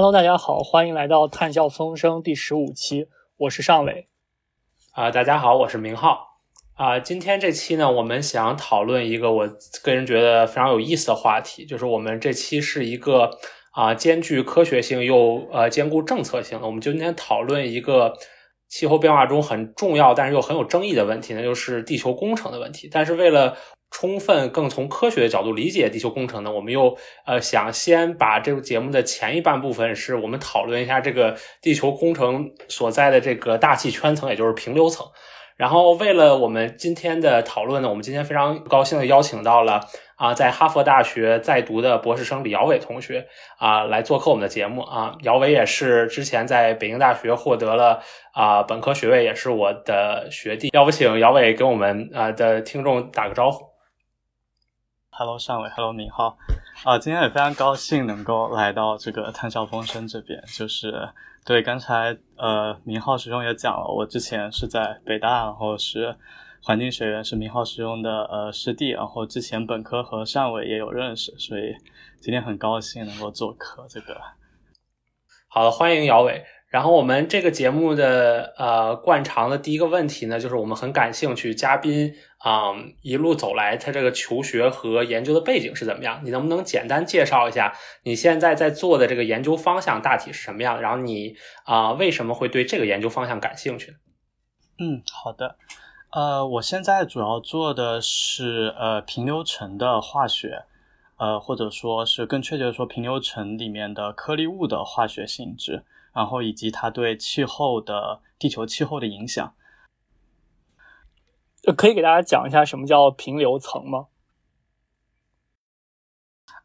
Hello，大家好，欢迎来到《探笑风声》第十五期，我是尚伟。啊，大家好，我是明浩。啊，今天这期呢，我们想讨论一个我个人觉得非常有意思的话题，就是我们这期是一个啊兼具科学性又呃兼顾政策性的，我们今天讨论一个气候变化中很重要但是又很有争议的问题，那就是地球工程的问题。但是为了充分更从科学的角度理解地球工程呢，我们又呃想先把这个节目的前一半部分，是我们讨论一下这个地球工程所在的这个大气圈层，也就是平流层。然后为了我们今天的讨论呢，我们今天非常高兴的邀请到了啊，在哈佛大学在读的博士生李尧伟同学啊来做客我们的节目啊。尧伟也是之前在北京大学获得了啊本科学位，也是我的学弟。要不请姚伟跟我们啊的听众打个招呼。Hello，尚伟，Hello，明浩，啊，今天也非常高兴能够来到这个探笑风声这边。就是对刚才呃，明浩师兄也讲了，我之前是在北大，然后是环境学院，是明浩师兄的呃师弟，然后之前本科和尚伟也有认识，所以今天很高兴能够做客。这个好的，欢迎姚伟。然后我们这个节目的呃惯常的第一个问题呢，就是我们很感兴趣嘉宾啊一路走来他这个求学和研究的背景是怎么样？你能不能简单介绍一下你现在在做的这个研究方向大体是什么样？然后你啊为什么会对这个研究方向感兴趣？嗯，好的，呃，我现在主要做的是呃平流层的化学，呃或者说是更确切的说平流层里面的颗粒物的化学性质。然后以及它对气候的地球气候的影响，可以给大家讲一下什么叫平流层吗？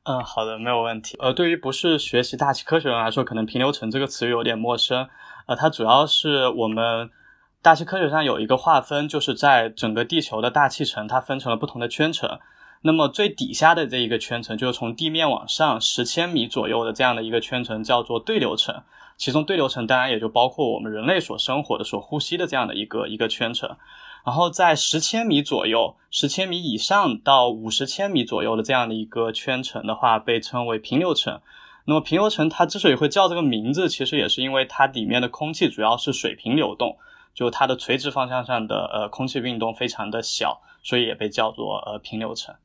嗯，好的，没有问题。呃，对于不是学习大气科学人来说，可能平流层这个词语有点陌生。呃，它主要是我们大气科学上有一个划分，就是在整个地球的大气层，它分成了不同的圈层。那么最底下的这一个圈层，就是从地面往上十千米左右的这样的一个圈层，叫做对流层。其中对流层当然也就包括我们人类所生活的、所呼吸的这样的一个一个圈层，然后在十千米左右、十千米以上到五十千米左右的这样的一个圈层的话，被称为平流层。那么平流层它之所以会叫这个名字，其实也是因为它里面的空气主要是水平流动，就它的垂直方向上的呃空气运动非常的小，所以也被叫做呃平流层。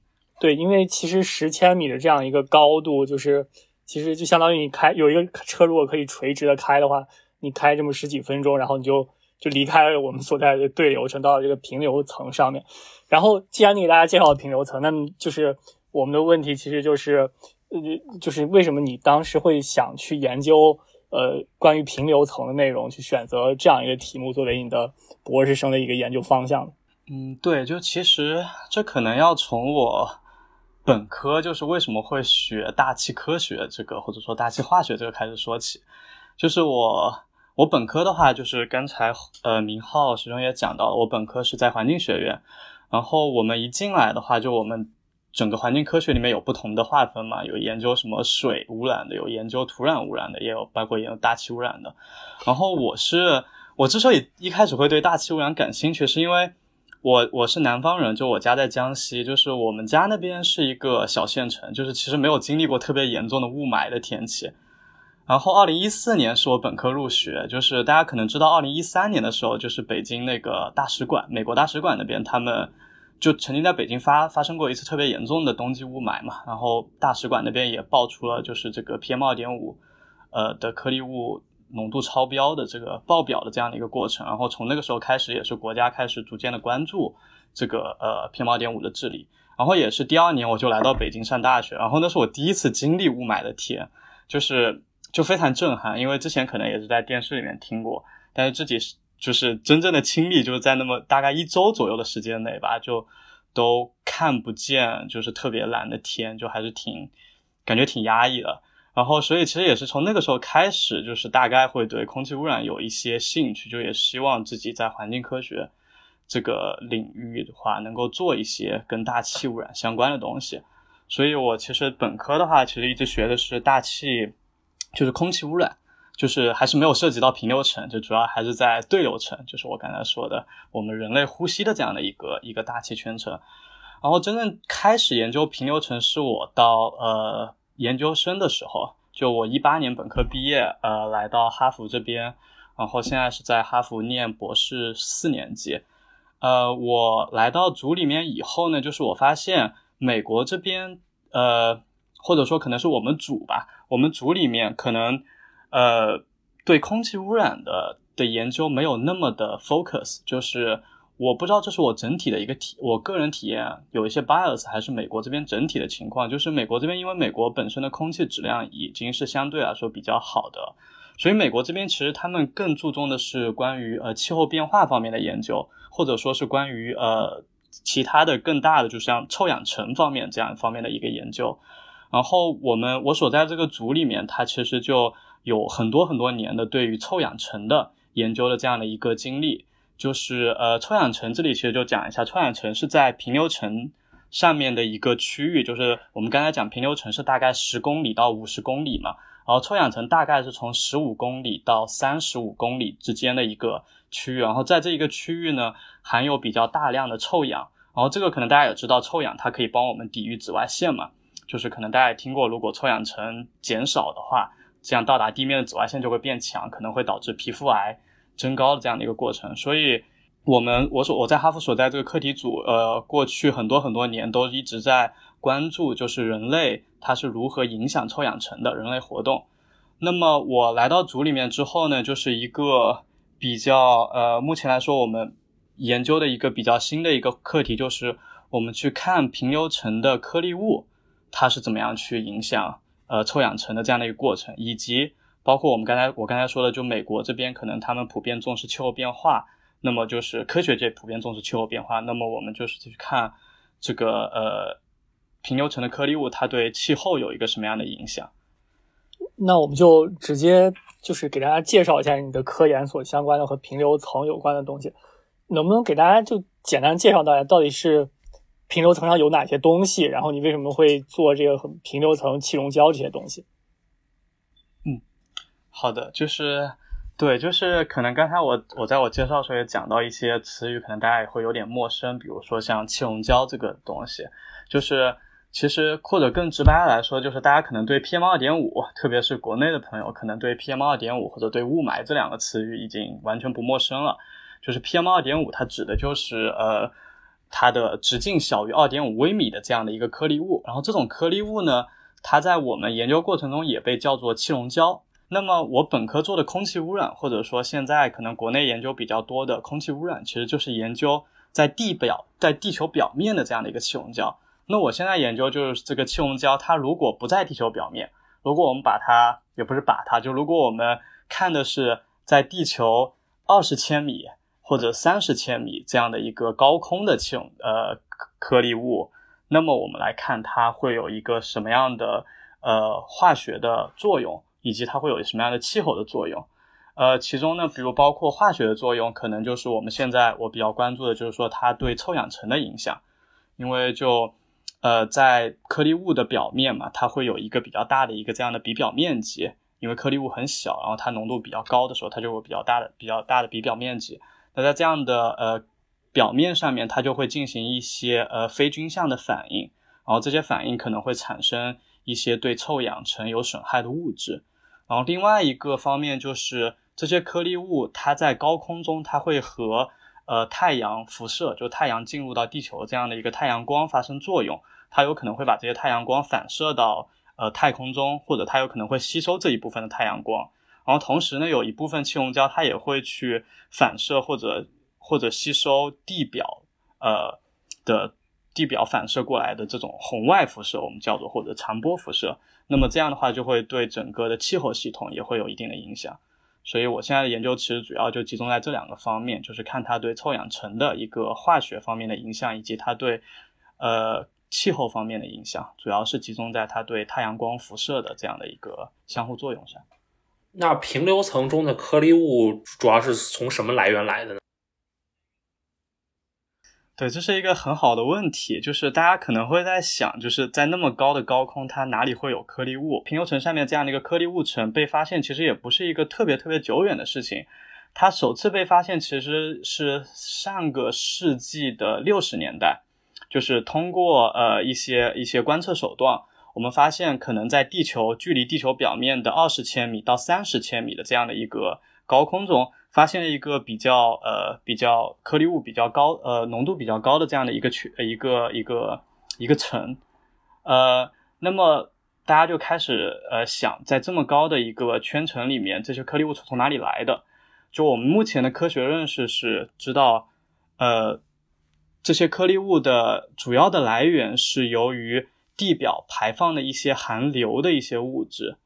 对，因为其实十千米的这样一个高度就是。其实就相当于你开有一个车，如果可以垂直的开的话，你开这么十几分钟，然后你就就离开了我们所在的对流层，到了这个平流层上面。然后既然你给大家介绍了平流层，那么就是我们的问题其实就是，呃，就是为什么你当时会想去研究呃关于平流层的内容，去选择这样一个题目作为你的博士生的一个研究方向？嗯，对，就其实这可能要从我。本科就是为什么会学大气科学这个，或者说大气化学这个开始说起，就是我我本科的话，就是刚才呃明浩师兄也讲到了，我本科是在环境学院，然后我们一进来的话，就我们整个环境科学里面有不同的划分嘛，有研究什么水污染的，有研究土壤污染的，也有包括研究大气污染的，然后我是我之所以一开始会对大气污染感兴趣，是因为。我我是南方人，就我家在江西，就是我们家那边是一个小县城，就是其实没有经历过特别严重的雾霾的天气。然后，二零一四年是我本科入学，就是大家可能知道，二零一三年的时候，就是北京那个大使馆，美国大使馆那边，他们就曾经在北京发发生过一次特别严重的冬季雾霾嘛。然后大使馆那边也爆出了就是这个 PM 二点五，呃的颗粒物。浓度超标的这个爆表的这样的一个过程，然后从那个时候开始，也是国家开始逐渐的关注这个呃 PM 二点五的治理。然后也是第二年，我就来到北京上大学，然后那是我第一次经历雾霾的天，就是就非常震撼，因为之前可能也是在电视里面听过，但是自己是就是真正的亲历，就是在那么大概一周左右的时间内吧，就都看不见，就是特别蓝的天，就还是挺感觉挺压抑的。然后，所以其实也是从那个时候开始，就是大概会对空气污染有一些兴趣，就也希望自己在环境科学这个领域的话，能够做一些跟大气污染相关的东西。所以我其实本科的话，其实一直学的是大气，就是空气污染，就是还是没有涉及到平流层，就主要还是在对流层，就是我刚才说的我们人类呼吸的这样的一个一个大气圈层。然后真正开始研究平流层，是我到呃。研究生的时候，就我一八年本科毕业，呃，来到哈佛这边，然后现在是在哈佛念博士四年级。呃，我来到组里面以后呢，就是我发现美国这边，呃，或者说可能是我们组吧，我们组里面可能，呃，对空气污染的的研究没有那么的 focus，就是我不知道这是我整体的一个体，我个人体验有一些 bias，还是美国这边整体的情况，就是美国这边因为美国本身的空气质量已经是相对来说比较好的，所以美国这边其实他们更注重的是关于呃气候变化方面的研究。或者说是关于呃其他的更大的，就像臭氧层方面这样方面的一个研究。然后我们我所在这个组里面，它其实就有很多很多年的对于臭氧层的研究的这样的一个经历。就是呃臭氧层这里其实就讲一下，臭氧层是在平流层上面的一个区域，就是我们刚才讲平流层是大概十公里到五十公里嘛，然后臭氧层大概是从十五公里到三十五公里之间的一个。区域，然后在这一个区域呢，含有比较大量的臭氧，然后这个可能大家也知道，臭氧它可以帮我们抵御紫外线嘛，就是可能大家也听过，如果臭氧层减少的话，这样到达地面的紫外线就会变强，可能会导致皮肤癌增高的这样的一个过程。所以，我们我所我在哈佛所在这个课题组，呃，过去很多很多年都一直在关注，就是人类它是如何影响臭氧层的人类活动。那么我来到组里面之后呢，就是一个。比较呃，目前来说，我们研究的一个比较新的一个课题，就是我们去看平流层的颗粒物，它是怎么样去影响呃臭氧层的这样的一个过程，以及包括我们刚才我刚才说的，就美国这边可能他们普遍重视气候变化，那么就是科学界普遍重视气候变化，那么我们就是去看这个呃平流层的颗粒物，它对气候有一个什么样的影响。那我们就直接就是给大家介绍一下你的科研所相关的和平流层有关的东西，能不能给大家就简单介绍大家到底是平流层上有哪些东西，然后你为什么会做这个平流层气溶胶这些东西？好的，就是对，就是可能刚才我我在我介绍时候也讲到一些词语，可能大家也会有点陌生，比如说像气溶胶这个东西，就是。其实，或者更直白来说，就是大家可能对 PM 二点五，特别是国内的朋友，可能对 PM 二点五或者对雾霾这两个词语已经完全不陌生了。就是 PM 二点五，它指的就是呃，它的直径小于二点五微米的这样的一个颗粒物。然后这种颗粒物呢，它在我们研究过程中也被叫做气溶胶。那么我本科做的空气污染，或者说现在可能国内研究比较多的空气污染，其实就是研究在地表、在地球表面的这样的一个气溶胶。那我现在研究就是这个气溶胶，它如果不在地球表面，如果我们把它，也不是把它，就如果我们看的是在地球二十千米或者三十千米这样的一个高空的气溶呃颗粒物，那么我们来看它会有一个什么样的呃化学的作用，以及它会有什么样的气候的作用。呃，其中呢，比如包括化学的作用，可能就是我们现在我比较关注的就是说它对臭氧层的影响，因为就。呃，在颗粒物的表面嘛，它会有一个比较大的一个这样的比表面积，因为颗粒物很小，然后它浓度比较高的时候，它就有比较大的、比较大的比表面积。那在这样的呃表面上面，它就会进行一些呃非均相的反应，然后这些反应可能会产生一些对臭氧层有损害的物质。然后另外一个方面就是这些颗粒物，它在高空中，它会和呃，太阳辐射就太阳进入到地球这样的一个太阳光发生作用，它有可能会把这些太阳光反射到呃太空中，或者它有可能会吸收这一部分的太阳光。然后同时呢，有一部分气溶胶它也会去反射或者或者吸收地表呃的地表反射过来的这种红外辐射，我们叫做或者长波辐射。那么这样的话就会对整个的气候系统也会有一定的影响。所以，我现在的研究其实主要就集中在这两个方面，就是看它对臭氧层的一个化学方面的影响，以及它对呃气候方面的影响，主要是集中在它对太阳光辐射的这样的一个相互作用上。那平流层中的颗粒物主要是从什么来源来的？对，这是一个很好的问题，就是大家可能会在想，就是在那么高的高空，它哪里会有颗粒物？平流层上面这样的一个颗粒物层被发现，其实也不是一个特别特别久远的事情。它首次被发现其实是上个世纪的六十年代，就是通过呃一些一些观测手段，我们发现可能在地球距离地球表面的二十千米到三十千米的这样的一个高空中，发现了一个比较呃比较颗粒物比较高呃浓度比较高的这样的一个区一个一个一个层，呃，那么大家就开始呃想，在这么高的一个圈层里面，这些颗粒物是从哪里来的？就我们目前的科学认识是知道，呃。这些颗粒物的主要的来源是由于地表排放的一些含硫的一些物质，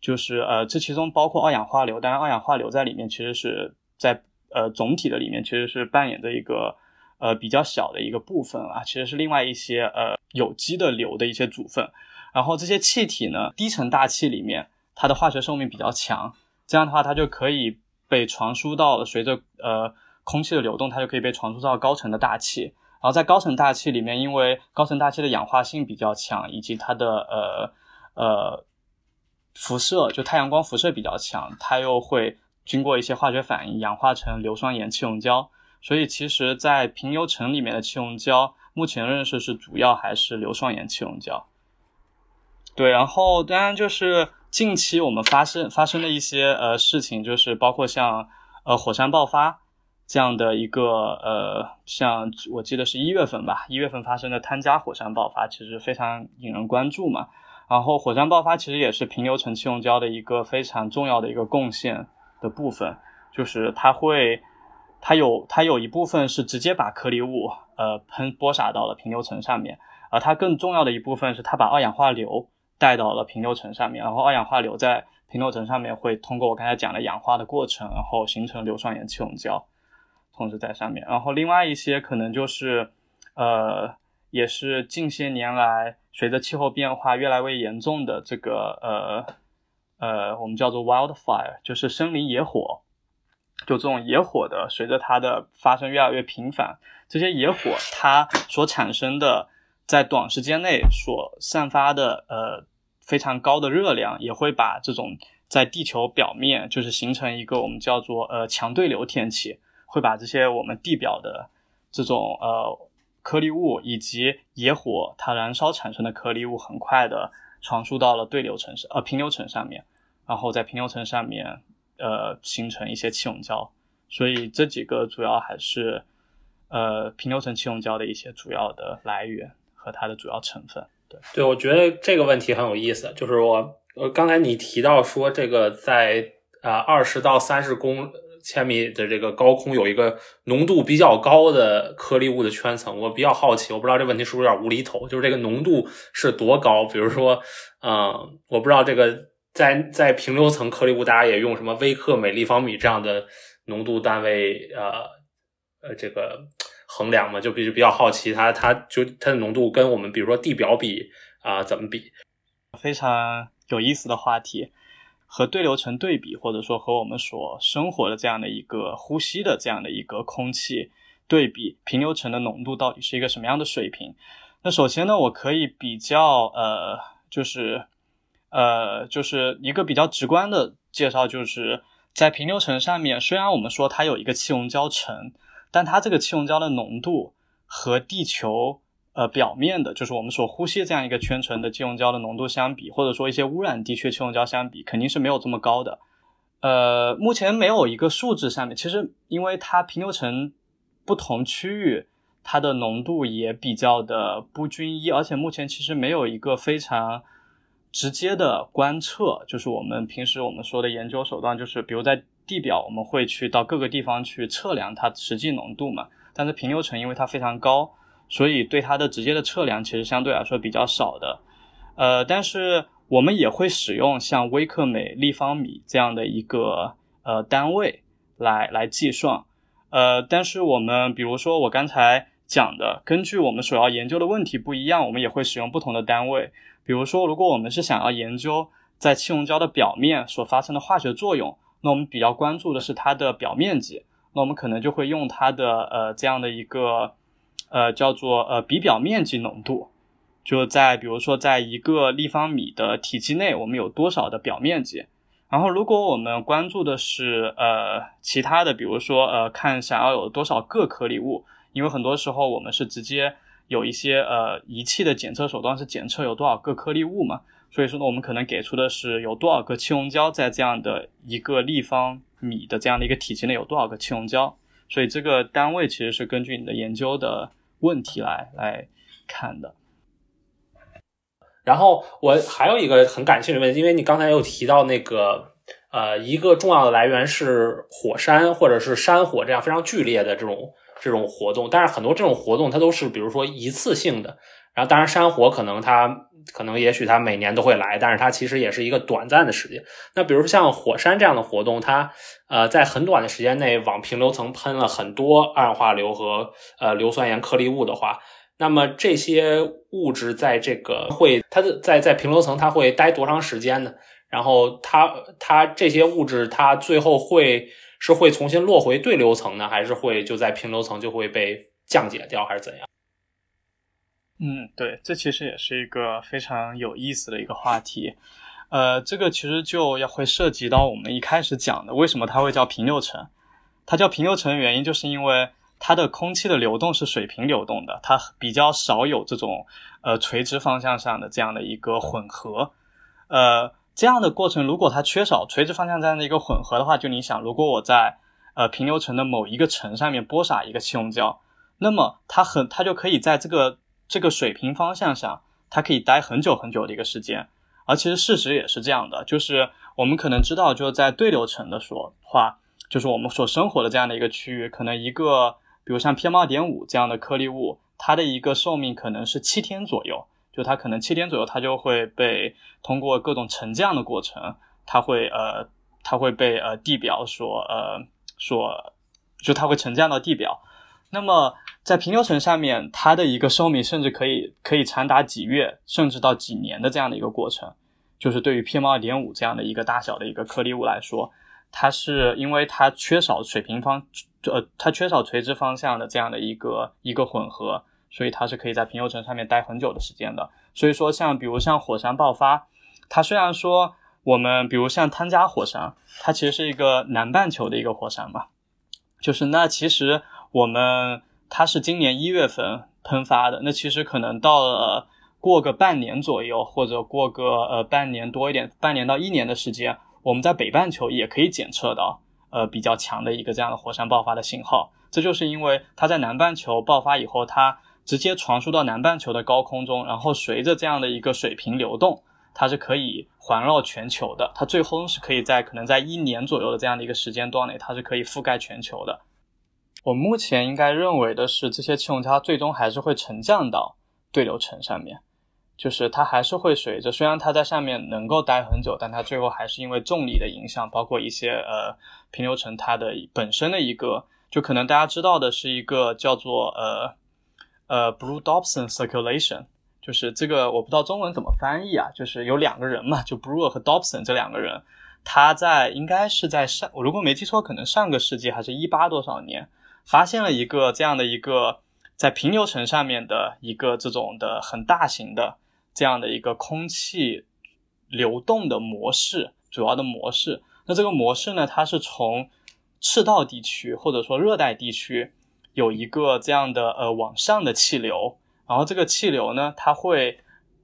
就是呃，这其中包括二氧化硫。当然，二氧化硫在里面其实是在呃总体的里面其实是扮演着一个呃比较小的一个部分啊，其实是另外一些呃有机的硫的一些组分。然后这些气体呢，低层大气里面它的化学寿命比较强，这样的话它就可以被传输到随着呃。空气的流动，它就可以被传输到高层的大气。然后在高层大气里面，因为高层大气的氧化性比较强，以及它的呃呃辐射，就太阳光辐射比较强，它又会经过一些化学反应，氧化成硫酸盐气溶胶。所以其实，在平流层里面的气溶胶，目前认识是主要还是硫酸盐气溶胶。对，然后当然就是近期我们发生发生的一些呃事情，就是包括像呃火山爆发。这样的一个呃，像我记得是一月份吧，一月份发生的汤加火山爆发，其实非常引人关注嘛。然后火山爆发其实也是平流层气溶胶的一个非常重要的一个贡献的部分，就是它会，它有它有一部分是直接把颗粒物呃喷播撒到了平流层上面，而它更重要的一部分是它把二氧化硫带到了平流层上面，然后二氧化硫在平流层上面会通过我刚才讲的氧化的过程，然后形成硫酸盐气溶胶。同时在上面，然后另外一些可能就是，呃，也是近些年来随着气候变化越来越严重的这个呃呃，我们叫做 wildfire，就是森林野火。就这种野火的，随着它的发生越来越频繁，这些野火它所产生的在短时间内所散发的呃非常高的热量，也会把这种在地球表面就是形成一个我们叫做呃强对流天气。会把这些我们地表的这种呃颗粒物以及野火它燃烧产生的颗粒物，很快的传输到了对流层上呃平流层上面，然后在平流层上面呃形成一些气溶胶。所以这几个主要还是呃平流层气溶胶的一些主要的来源和它的主要成分。对对，我觉得这个问题很有意思，就是我呃刚才你提到说这个在啊二十到三十公。千米的这个高空有一个浓度比较高的颗粒物的圈层，我比较好奇，我不知道这问题是不是有点无厘头，就是这个浓度是多高？比如说，嗯，我不知道这个在在平流层颗粒物，大家也用什么微克每立方米这样的浓度单位，呃呃，这个衡量嘛？就比就比较好奇，它它就它的浓度跟我们比如说地表比啊，怎么比？非常有意思的话题。和对流层对比，或者说和我们所生活的这样的一个呼吸的这样的一个空气对比，平流层的浓度到底是一个什么样的水平？那首先呢，我可以比较呃，就是呃，就是一个比较直观的介绍，就是在平流层上面，虽然我们说它有一个气溶胶层，但它这个气溶胶的浓度和地球。呃，表面的，就是我们所呼吸这样一个圈层的气溶胶的浓度相比，或者说一些污染地区气溶胶相比，肯定是没有这么高的。呃，目前没有一个数字上面，其实因为它平流层不同区域它的浓度也比较的不均一，而且目前其实没有一个非常直接的观测，就是我们平时我们说的研究手段，就是比如在地表我们会去到各个地方去测量它实际浓度嘛，但是平流层因为它非常高。所以对它的直接的测量其实相对来说比较少的，呃，但是我们也会使用像微克每立方米这样的一个呃单位来来计算，呃，但是我们比如说我刚才讲的，根据我们所要研究的问题不一样，我们也会使用不同的单位。比如说，如果我们是想要研究在气溶胶的表面所发生的化学作用，那我们比较关注的是它的表面积，那我们可能就会用它的呃这样的一个。呃，叫做呃比表面积浓度，就在比如说在一个立方米的体积内，我们有多少的表面积。然后，如果我们关注的是呃其他的，比如说呃看想要有多少个颗粒物，因为很多时候我们是直接有一些呃仪器的检测手段是检测有多少个颗粒物嘛，所以说呢，我们可能给出的是有多少个气溶胶在这样的一个立方米的这样的一个体积内有多少个气溶胶，所以这个单位其实是根据你的研究的问题来来看的。然后我还有一个很感兴趣的问题，因为你刚才有提到那个呃一个重要的来源是火山或者是山火这样非常剧烈的这种。这种活动，但是很多这种活动它都是比如说一次性的，然后当然山火可能它可能也许它每年都会来，但是它其实也是一个短暂的时间。那比如说像火山这样的活动，它呃在很短的时间内往平流层喷了很多二氧化硫和呃硫酸盐颗粒物的话，那么这些物质在这个会它的在在平流层它会待多长时间呢？然后它它这些物质它最后会。是会重新落回对流层呢，还是会就在平流层就会被降解掉，还是怎样？嗯，对，这其实也是一个非常有意思的一个话题。呃，这个其实就要会涉及到我们一开始讲的，为什么它会叫平流层？它叫平流层的原因，就是因为它的空气的流动是水平流动的，它比较少有这种呃垂直方向上的这样的一个混合，呃。这样的过程，如果它缺少垂直方向这样的一个混合的话，就你想，如果我在呃平流层的某一个层上面播撒一个气溶胶，那么它很它就可以在这个这个水平方向上，它可以待很久很久的一个时间。而其实事实也是这样的，就是我们可能知道，就是在对流层的说话，就是我们所生活的这样的一个区域，可能一个比如像 PM 二点五这样的颗粒物，它的一个寿命可能是七天左右。就它可能七天左右，它就会被通过各种沉降的过程，它会呃，它会被呃地表所呃所，就它会沉降到地表。那么在平流层上面，它的一个寿命甚至可以可以长达几月，甚至到几年的这样的一个过程。就是对于 PM 二点五这样的一个大小的一个颗粒物来说，它是因为它缺少水平方呃，它缺少垂直方向的这样的一个一个混合。所以它是可以在平流层上面待很久的时间的。所以说，像比如像火山爆发，它虽然说我们比如像汤加火山，它其实是一个南半球的一个火山嘛，就是那其实我们它是今年一月份喷发的，那其实可能到了过个半年左右，或者过个呃半年多一点，半年到一年的时间，我们在北半球也可以检测到呃比较强的一个这样的火山爆发的信号。这就是因为它在南半球爆发以后，它直接传输到南半球的高空中，然后随着这样的一个水平流动，它是可以环绕全球的。它最终是可以在可能在一年左右的这样的一个时间段内，它是可以覆盖全球的。我目前应该认为的是，这些气溶胶最终还是会沉降到对流层上面，就是它还是会随着，虽然它在上面能够待很久，但它最后还是因为重力的影响，包括一些呃平流层它的本身的一个，就可能大家知道的是一个叫做呃。呃，Brue-Dobson circulation，就是这个我不知道中文怎么翻译啊，就是有两个人嘛，就 Brue 和 Dobson 这两个人，他在应该是在上，我如果没记错，可能上个世纪还是一八多少年，发现了一个这样的一个在平流层上面的一个这种的很大型的这样的一个空气流动的模式，主要的模式。那这个模式呢，它是从赤道地区或者说热带地区。有一个这样的呃往上的气流，然后这个气流呢，它会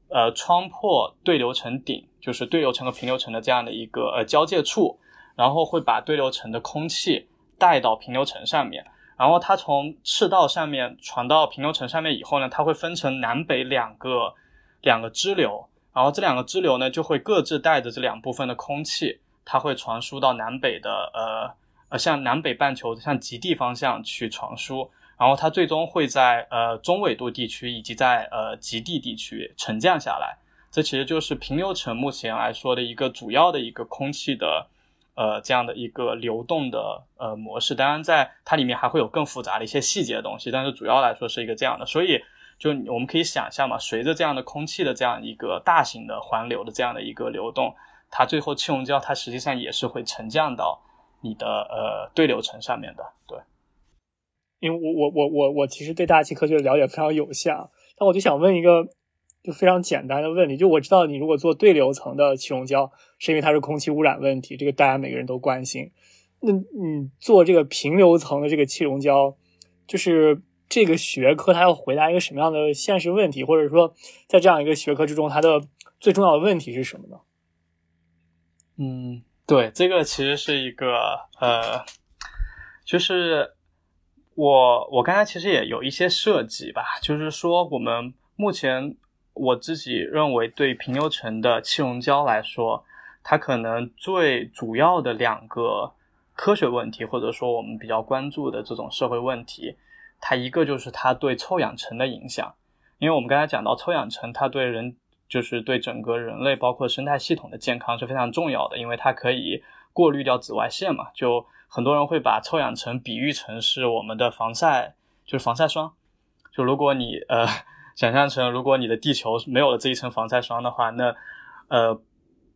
呃穿破对流层顶，就是对流层和平流层的这样的一个呃交界处，然后会把对流层的空气带到平流层上面，然后它从赤道上面传到平流层上面以后呢，它会分成南北两个两个支流，然后这两个支流呢就会各自带着这两部分的空气，它会传输到南北的呃。呃，向南北半球向极地方向去传输，然后它最终会在呃中纬度地区以及在呃极地地区沉降下来。这其实就是平流层目前来说的一个主要的一个空气的呃这样的一个流动的呃模式。当然，在它里面还会有更复杂的一些细节的东西，但是主要来说是一个这样的。所以，就我们可以想象嘛，随着这样的空气的这样一个大型的环流的这样的一个流动，它最后气溶胶它实际上也是会沉降到。你的呃对流层上面的对，因为我我我我我其实对大气科学的了解非常有限啊，但我就想问一个就非常简单的问题，就我知道你如果做对流层的气溶胶，是因为它是空气污染问题，这个大家每个人都关心。那你做这个平流层的这个气溶胶，就是这个学科它要回答一个什么样的现实问题，或者说在这样一个学科之中，它的最重要的问题是什么呢？嗯，对，这个其实是一个呃，就是我我刚才其实也有一些设计吧，就是说我们目前我自己认为对平流层的气溶胶来说，它可能最主要的两个科学问题，或者说我们比较关注的这种社会问题，它一个就是它对臭氧层的影响，因为我们刚才讲到臭氧层，它对人。就是对整个人类包括生态系统的健康是非常重要的，因为它可以过滤掉紫外线嘛。就很多人会把臭氧层比喻成是我们的防晒，就是防晒霜。就如果你呃想象成如果你的地球没有了这一层防晒霜的话，那呃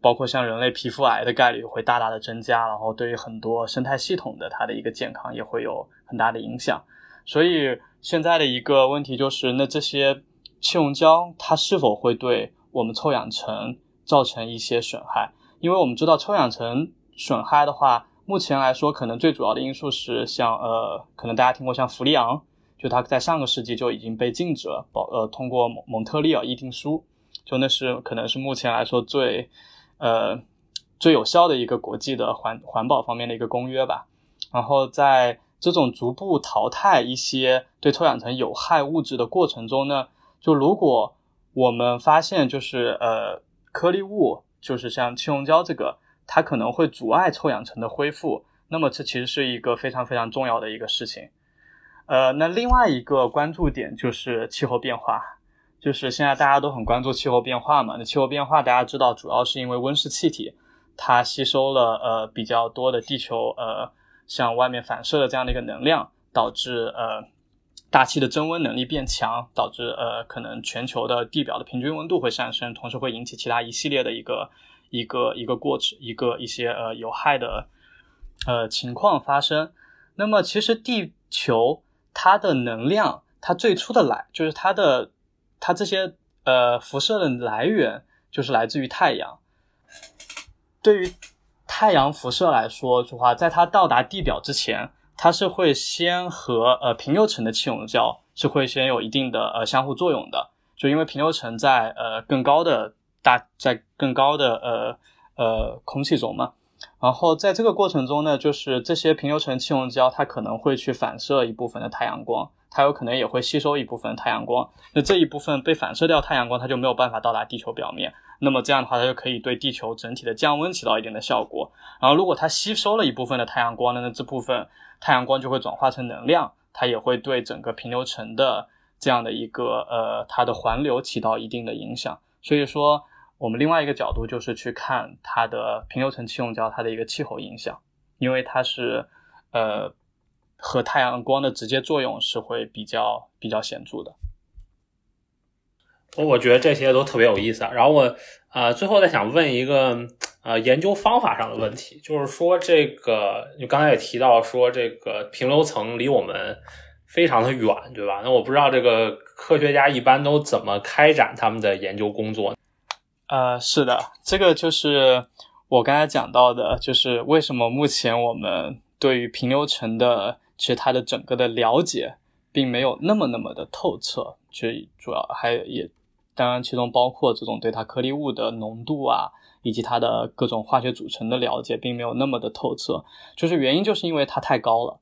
包括像人类皮肤癌的概率会大大的增加，然后对于很多生态系统的它的一个健康也会有很大的影响。所以现在的一个问题就是，那这些气溶胶它是否会对我们臭氧层造成一些损害，因为我们知道臭氧层损害的话，目前来说可能最主要的因素是像呃，可能大家听过像氟利昂，就它在上个世纪就已经被禁止了，保呃通过蒙蒙特利尔议定书，就那是可能是目前来说最呃最有效的一个国际的环环保方面的一个公约吧。然后在这种逐步淘汰一些对臭氧层有害物质的过程中呢，就如果我们发现，就是呃，颗粒物，就是像气溶胶这个，它可能会阻碍臭氧层的恢复。那么这其实是一个非常非常重要的一个事情。呃，那另外一个关注点就是气候变化，就是现在大家都很关注气候变化嘛。那气候变化大家知道，主要是因为温室气体它吸收了呃比较多的地球呃向外面反射的这样的一个能量，导致呃。大气的增温能力变强，导致呃可能全球的地表的平均温度会上升，同时会引起其他一系列的一个一个一个过程，一个一些呃有害的呃情况发生。那么其实地球它的能量，它最初的来就是它的它这些呃辐射的来源就是来自于太阳。对于太阳辐射来说的话，在它到达地表之前。它是会先和呃平流层的气溶胶是会先有一定的呃相互作用的，就因为平流层在呃更高的大在更高的呃呃空气中嘛，然后在这个过程中呢，就是这些平流层气溶胶它可能会去反射一部分的太阳光，它有可能也会吸收一部分太阳光，那这一部分被反射掉太阳光，它就没有办法到达地球表面。那么这样的话，它就可以对地球整体的降温起到一定的效果。然后，如果它吸收了一部分的太阳光呢，那这部分太阳光就会转化成能量，它也会对整个平流层的这样的一个呃它的环流起到一定的影响。所以说，我们另外一个角度就是去看它的平流层气溶胶它的一个气候影响，因为它是呃和太阳光的直接作用是会比较比较显著的。我我觉得这些都特别有意思啊。然后我呃最后再想问一个呃研究方法上的问题，就是说这个你刚才也提到说这个平流层离我们非常的远，对吧？那我不知道这个科学家一般都怎么开展他们的研究工作。呃，是的，这个就是我刚才讲到的，就是为什么目前我们对于平流层的其实它的整个的了解并没有那么那么的透彻，就主要还也。当然，其中包括这种对它颗粒物的浓度啊，以及它的各种化学组成的了解，并没有那么的透彻。就是原因，就是因为它太高了，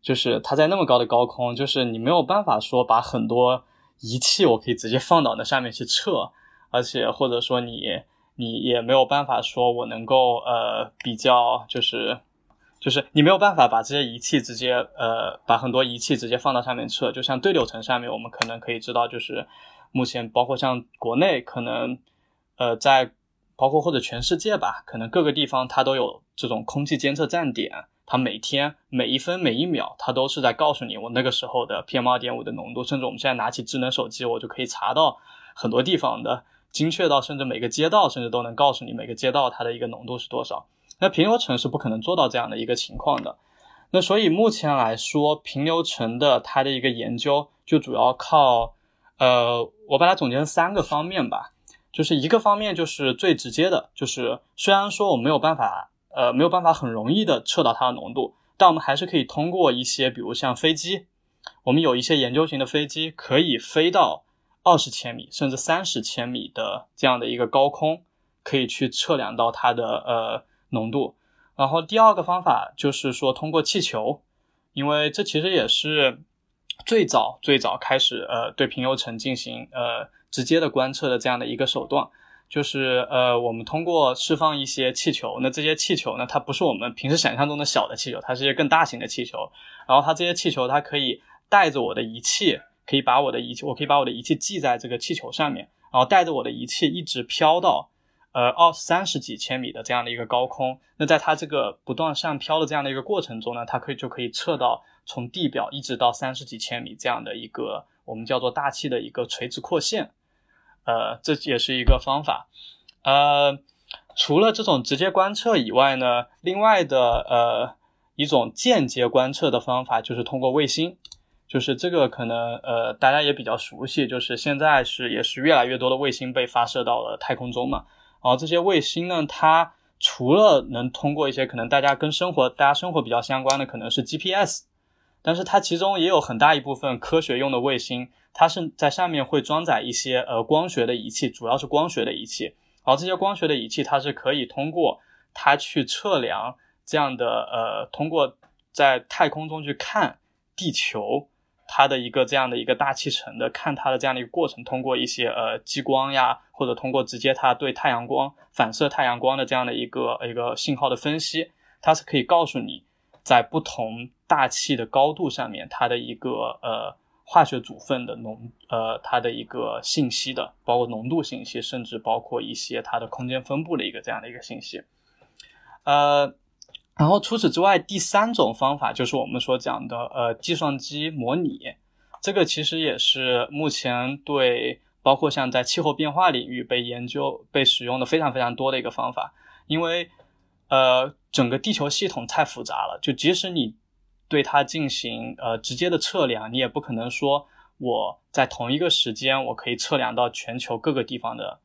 就是它在那么高的高空，就是你没有办法说把很多仪器我可以直接放到那上面去测，而且或者说你你也没有办法说我能够呃比较，就是就是你没有办法把这些仪器直接呃把很多仪器直接放到上面测。就像对流层上面，我们可能可以知道就是。目前包括像国内，可能呃在包括或者全世界吧，可能各个地方它都有这种空气监测站点，它每天每一分每一秒，它都是在告诉你我那个时候的 PM 二点五的浓度，甚至我们现在拿起智能手机，我就可以查到很多地方的精确到甚至每个街道，甚至都能告诉你每个街道它的一个浓度是多少。那平流层是不可能做到这样的一个情况的。那所以目前来说，平流层的它的一个研究就主要靠。呃，我把它总结成三个方面吧，就是一个方面就是最直接的，就是虽然说我没有办法，呃，没有办法很容易的测到它的浓度，但我们还是可以通过一些，比如像飞机，我们有一些研究型的飞机可以飞到二十千米甚至三十千米的这样的一个高空，可以去测量到它的呃浓度。然后第二个方法就是说通过气球，因为这其实也是最早最早开始呃对平流层进行呃直接的观测的这样的一个手段。就是呃，我们通过释放一些气球，那这些气球呢，它不是我们平时想象中的小的气球，它是一些更大型的气球。然后它这些气球，它可以带着我的仪器，可以把我的仪器，我可以把我的仪器系在这个气球上面，然后带着我的仪器一直飘到呃二三十几千米的这样的一个高空。那在它这个不断上飘的这样的一个过程中呢，它可以就可以测到从地表一直到三十几千米这样的一个我们叫做大气的一个垂直扩线。呃，这也是一个方法。呃，除了这种直接观测以外呢，另外的呃一种间接观测的方法就是通过卫星。就是这个可能呃大家也比较熟悉，就是现在是也是越来越多的卫星被发射到了太空中嘛。然后这些卫星呢，它除了能通过一些可能大家跟生活大家生活比较相关的，可能是 GPS，但是它其中也有很大一部分科学用的卫星。它是在上面会装载一些呃光学的仪器，主要是光学的仪器。然后这些光学的仪器，它是可以通过它去测量这样的呃，通过在太空中去看地球它的一个这样的一个大气层的看它的这样的一个过程，通过一些呃激光呀，或者通过直接它对太阳光反射太阳光的这样的一个一个信号的分析，它是可以告诉你在不同大气的高度上面它的一个呃。化学组分的浓，呃，它的一个信息的，包括浓度信息，甚至包括一些它的空间分布的一个这样的一个信息，呃，然后除此之外，第三种方法就是我们所讲的，呃，计算机模拟，这个其实也是目前对包括像在气候变化领域被研究、被使用的非常非常多的一个方法，因为，呃，整个地球系统太复杂了，就即使你。对它进行呃直接的测量，你也不可能说我在同一个时间我可以测量到全球各个地方的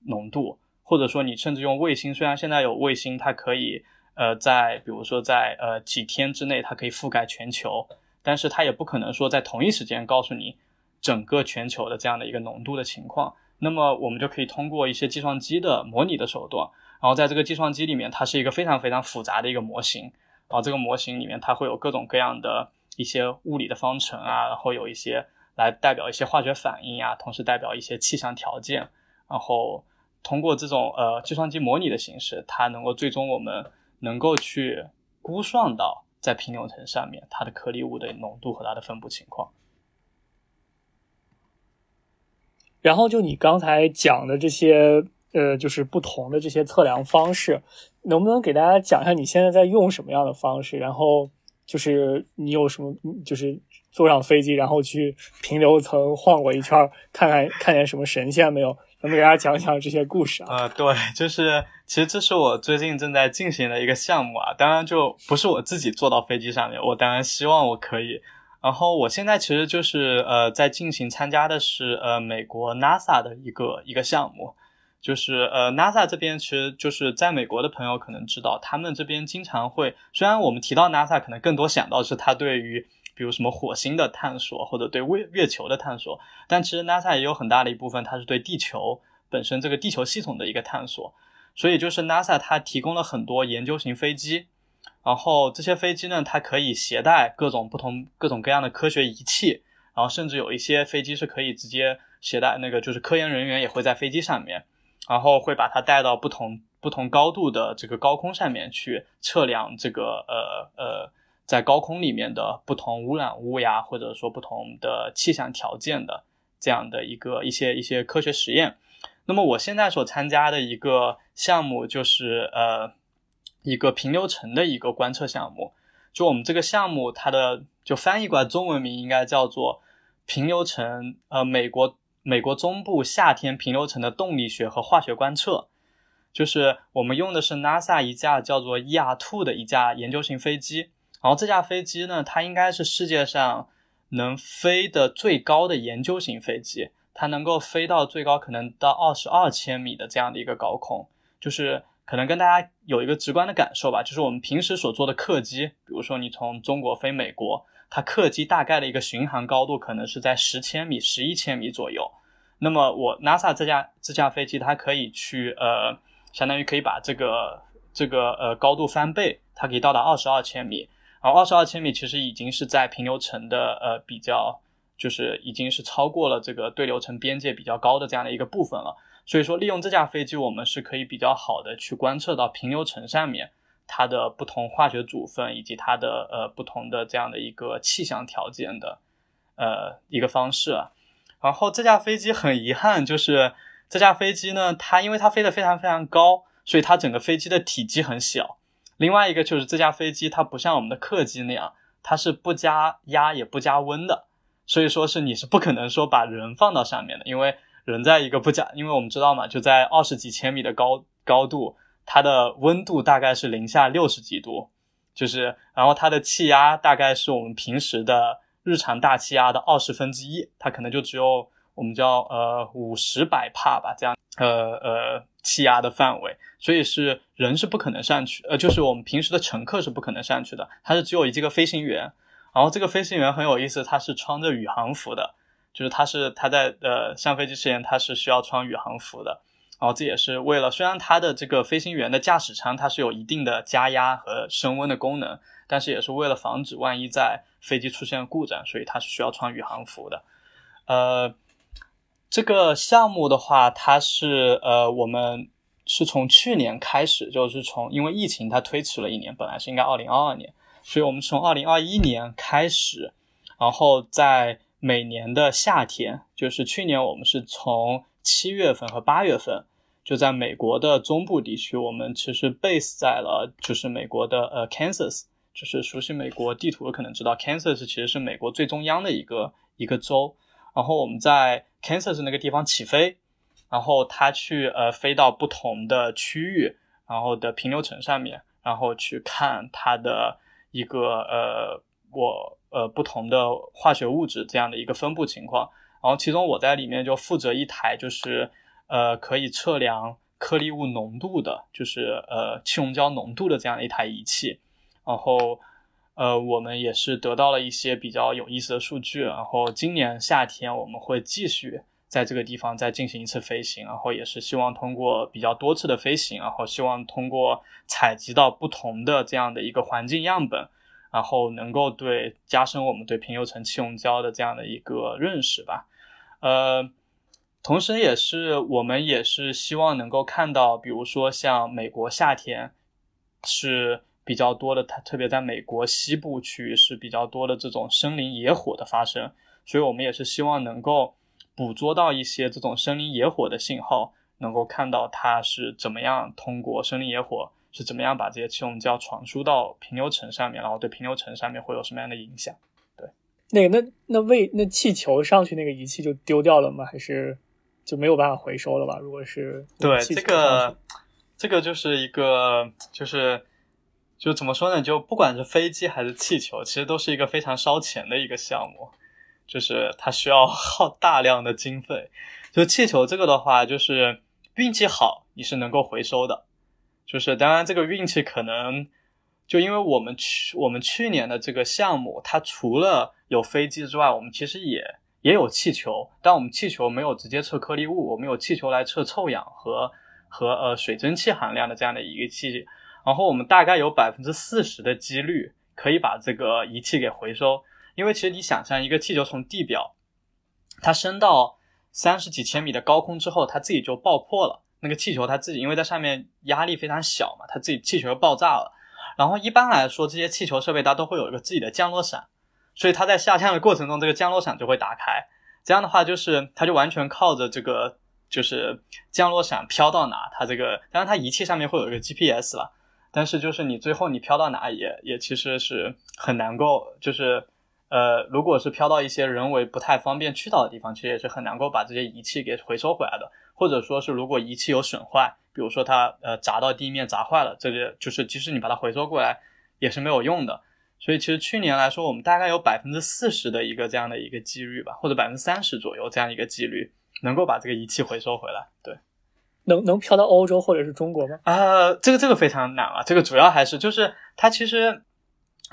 浓度，或者说你甚至用卫星，虽然现在有卫星，它可以呃在比如说在呃几天之内它可以覆盖全球，但是它也不可能说在同一时间告诉你整个全球的这样的一个浓度的情况。那么我们就可以通过一些计算机的模拟的手段，然后在这个计算机里面，它是一个非常非常复杂的一个模型。然后这个模型里面，它会有各种各样的一些物理的方程啊，然后有一些来代表一些化学反应呀，同时代表一些气象条件。然后通过这种呃计算机模拟的形式，它能够最终我们能够去估算到在平流层上面它的颗粒物的浓度和它的分布情况。然后就你刚才讲的这些。呃，就是不同的这些测量方式，能不能给大家讲一下你现在在用什么样的方式？然后就是你有什么，就是坐上飞机，然后去平流层晃过一圈，看看看见什么神仙没有？能不能给大家讲讲这些故事啊？呃，对，就是其实这是我最近正在进行的一个项目啊，当然就不是我自己坐到飞机上面，我当然希望我可以。然后我现在其实就是呃在进行参加的是呃美国 NASA 的一个一个项目。就是呃，NASA 这边其实就是在美国的朋友可能知道，他们这边经常会，虽然我们提到 NASA，可能更多想到是它对于比如什么火星的探索或者对月月球的探索，但其实 NASA 也有很大的一部分，它是对地球本身这个地球系统的一个探索。所以就是 NASA 它提供了很多研究型飞机，然后这些飞机呢，它可以携带各种不同各种各样的科学仪器，然后甚至有一些飞机是可以直接携带那个，就是科研人员也会在飞机上面。然后会把它带到不同不同高度的这个高空上面去测量这个呃呃在高空里面的不同污染物呀，或者说不同的气象条件的这样的一个一些一些科学实验。那么我现在所参加的一个项目就是呃一个平流层的一个观测项目。就我们这个项目，它的就翻译过来中文名应该叫做平流层呃美国。美国中部夏天平流层的动力学和化学观测，就是我们用的是 NASA 一架叫做 ER2 的一架研究型飞机。然后这架飞机呢，它应该是世界上能飞的最高的研究型飞机，它能够飞到最高可能到二十二千米的这样的一个高空。就是可能跟大家有一个直观的感受吧，就是我们平时所做的客机，比如说你从中国飞美国，它客机大概的一个巡航高度可能是在十千米、十一千米左右。那么我 NASA 这架这架飞机，它可以去呃，相当于可以把这个这个呃高度翻倍，它可以到达二十二千米。然后二十二千米其实已经是在平流层的呃比较，就是已经是超过了这个对流层边界比较高的这样的一个部分了。所以说，利用这架飞机，我们是可以比较好的去观测到平流层上面它的不同化学组分以及它的呃不同的这样的一个气象条件的呃一个方式。然后这架飞机很遗憾，就是这架飞机呢，它因为它飞得非常非常高，所以它整个飞机的体积很小。另外一个就是这架飞机，它不像我们的客机那样，它是不加压也不加温的，所以说是你是不可能说把人放到上面的，因为人在一个不加，因为我们知道嘛，就在二十几千米的高高度，它的温度大概是零下六十几度，就是然后它的气压大概是我们平时的日常大气压的二十分之一，它可能就只有我们叫呃五十百帕吧这样。呃呃，气压的范围，所以是人是不可能上去，呃，就是我们平时的乘客是不可能上去的，它是只有一个飞行员，然后这个飞行员很有意思，他是穿着宇航服的，就是他是他在呃上飞机之前他是需要穿宇航服的，然后这也是为了，虽然他的这个飞行员的驾驶舱它是有一定的加压和升温的功能，但是也是为了防止万一在飞机出现故障，所以他是需要穿宇航服的，呃。这个项目的话，它是呃，我们是从去年开始，就是从因为疫情它推迟了一年，本来是应该二零二二年，所以我们从二零二一年开始，然后在每年的夏天，就是去年我们是从七月份和八月份，就在美国的中部地区，我们其实 base 在了就是美国的呃 Kansas，就是熟悉美国地图的可能知道，Kansas 其实是美国最中央的一个一个州。然后我们在 Kansas 那个地方起飞，然后它去呃飞到不同的区域，然后的平流层上面，然后去看它的一个呃我呃不同的化学物质这样的一个分布情况。然后其中我在里面就负责一台就是呃可以测量颗粒物浓度的，就是呃气溶胶浓度的这样一台仪器，然后。呃，我们也是得到了一些比较有意思的数据，然后今年夏天我们会继续在这个地方再进行一次飞行，然后也是希望通过比较多次的飞行，然后希望通过采集到不同的这样的一个环境样本，然后能够对加深我们对平流层气溶胶的这样的一个认识吧。呃，同时也是我们也是希望能够看到，比如说像美国夏天是。比较多的，它特别在美国西部区域是比较多的这种森林野火的发生，所以我们也是希望能够捕捉到一些这种森林野火的信号，能够看到它是怎么样通过森林野火是怎么样把这些气溶胶传输到平流层上面，然后对平流层上面会有什么样的影响？对，那个那那为那气球上去那个仪器就丢掉了吗？还是就没有办法回收了吧？如果是对这个这个就是一个就是。就怎么说呢？就不管是飞机还是气球，其实都是一个非常烧钱的一个项目，就是它需要 耗大量的经费。就气球这个的话，就是运气好你是能够回收的，就是当然这个运气可能就因为我们去我们去年的这个项目，它除了有飞机之外，我们其实也也有气球，但我们气球没有直接测颗粒物，我们有气球来测臭氧和和呃水蒸气含量的这样的一个气。然后我们大概有百分之四十的几率可以把这个仪器给回收，因为其实你想象一个气球从地表，它升到三十几千米的高空之后，它自己就爆破了。那个气球它自己因为在上面压力非常小嘛，它自己气球就爆炸了。然后一般来说，这些气球设备它都会有一个自己的降落伞，所以它在下降的过程中，这个降落伞就会打开。这样的话，就是它就完全靠着这个就是降落伞飘到哪，它这个当然它仪器上面会有一个 GPS 了。但是就是你最后你飘到哪也也其实是很难够，就是呃，如果是飘到一些人为不太方便去到的地方，其实也是很难够把这些仪器给回收回来的。或者说是如果仪器有损坏，比如说它呃砸到地面砸坏了，这个就是即使你把它回收过来也是没有用的。所以其实去年来说，我们大概有百分之四十的一个这样的一个几率吧，或者百分之三十左右这样一个几率能够把这个仪器回收回来。对。能能飘到欧洲或者是中国吗？啊，这个这个非常难啊。这个主要还是就是它其实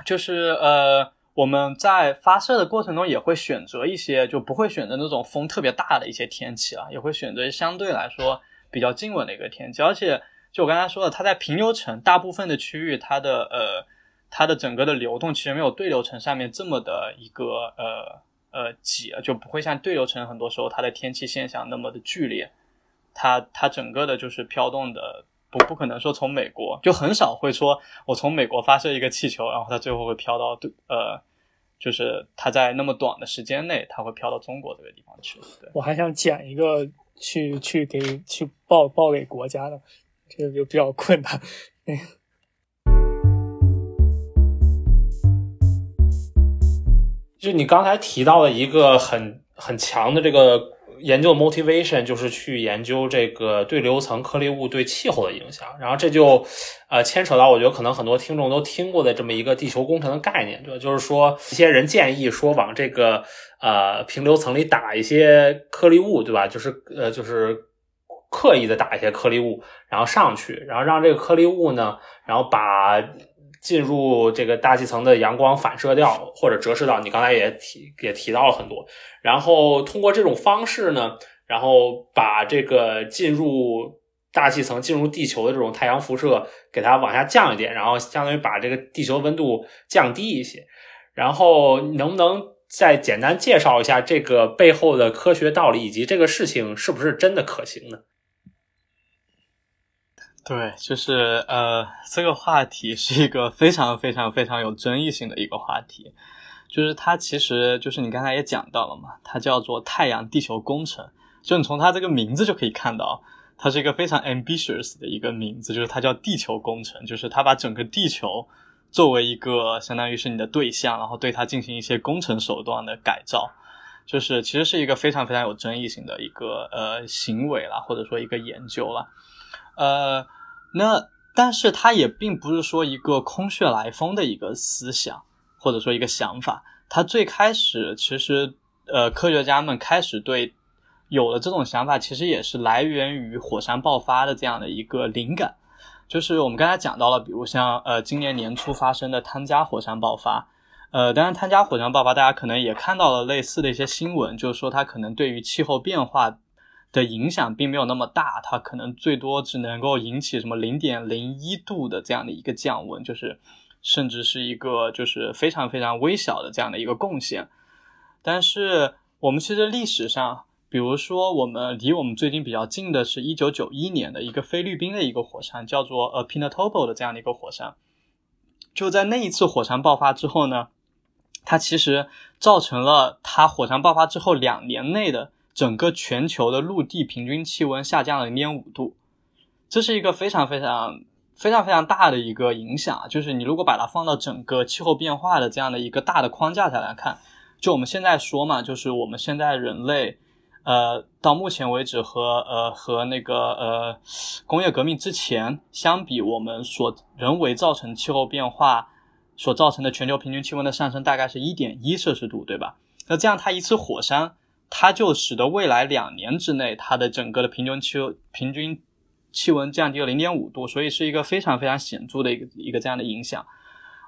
就是呃，我们在发射的过程中也会选择一些，就不会选择那种风特别大的一些天气啊，也会选择相对来说比较静稳的一个天气。而且，就我刚才说的，它在平流层大部分的区域，它的呃，它的整个的流动其实没有对流层上面这么的一个呃呃挤，就不会像对流层很多时候它的天气现象那么的剧烈。它它整个的就是飘动的。不不可能说从美国就很少会说，我从美国发射一个气球，然后它最后会飘到对呃，就是它在那么短的时间内，它会飘到中国这个地方去。对我还想捡一个去去给去报报给国家的，这个就比较困难。就你刚才提到了一个很很强的这个。研究 motivation 就是去研究这个对流层颗粒物对气候的影响，然后这就呃牵扯到我觉得可能很多听众都听过的这么一个地球工程的概念，对吧？就是说一些人建议说往这个呃平流层里打一些颗粒物，对吧？就是呃就是刻意的打一些颗粒物，然后上去，然后让这个颗粒物呢，然后把。进入这个大气层的阳光反射掉或者折射到，你刚才也提也提到了很多，然后通过这种方式呢，然后把这个进入大气层、进入地球的这种太阳辐射给它往下降一点，然后相当于把这个地球温度降低一些。然后能不能再简单介绍一下这个背后的科学道理，以及这个事情是不是真的可行呢？对，就是呃，这个话题是一个非常非常非常有争议性的一个话题，就是它其实就是你刚才也讲到了嘛，它叫做太阳地球工程，就你从它这个名字就可以看到，它是一个非常 ambitious 的一个名字，就是它叫地球工程，就是它把整个地球作为一个相当于是你的对象，然后对它进行一些工程手段的改造，就是其实是一个非常非常有争议性的一个呃行为啦，或者说一个研究啦，呃。那，但是它也并不是说一个空穴来风的一个思想，或者说一个想法。它最开始其实，呃，科学家们开始对有了这种想法，其实也是来源于火山爆发的这样的一个灵感。就是我们刚才讲到了，比如像呃今年年初发生的汤加火山爆发，呃，当然汤加火山爆发，大家可能也看到了类似的一些新闻，就是说它可能对于气候变化。的影响并没有那么大，它可能最多只能够引起什么零点零一度的这样的一个降温，就是甚至是一个就是非常非常微小的这样的一个贡献。但是我们其实历史上，比如说我们离我们最近比较近的是一九九一年的一个菲律宾的一个火山，叫做呃 Pinatubo 的这样的一个火山，就在那一次火山爆发之后呢，它其实造成了它火山爆发之后两年内的。整个全球的陆地平均气温下降了零点五度，这是一个非常非常非常非常大的一个影响。就是你如果把它放到整个气候变化的这样的一个大的框架下来看，就我们现在说嘛，就是我们现在人类，呃，到目前为止和呃和那个呃工业革命之前相比，我们所人为造成气候变化所造成的全球平均气温的上升大概是一点一摄氏度，对吧？那这样它一次火山。它就使得未来两年之内，它的整个的平均气平均气温降低了零点五度，所以是一个非常非常显著的一个一个这样的影响。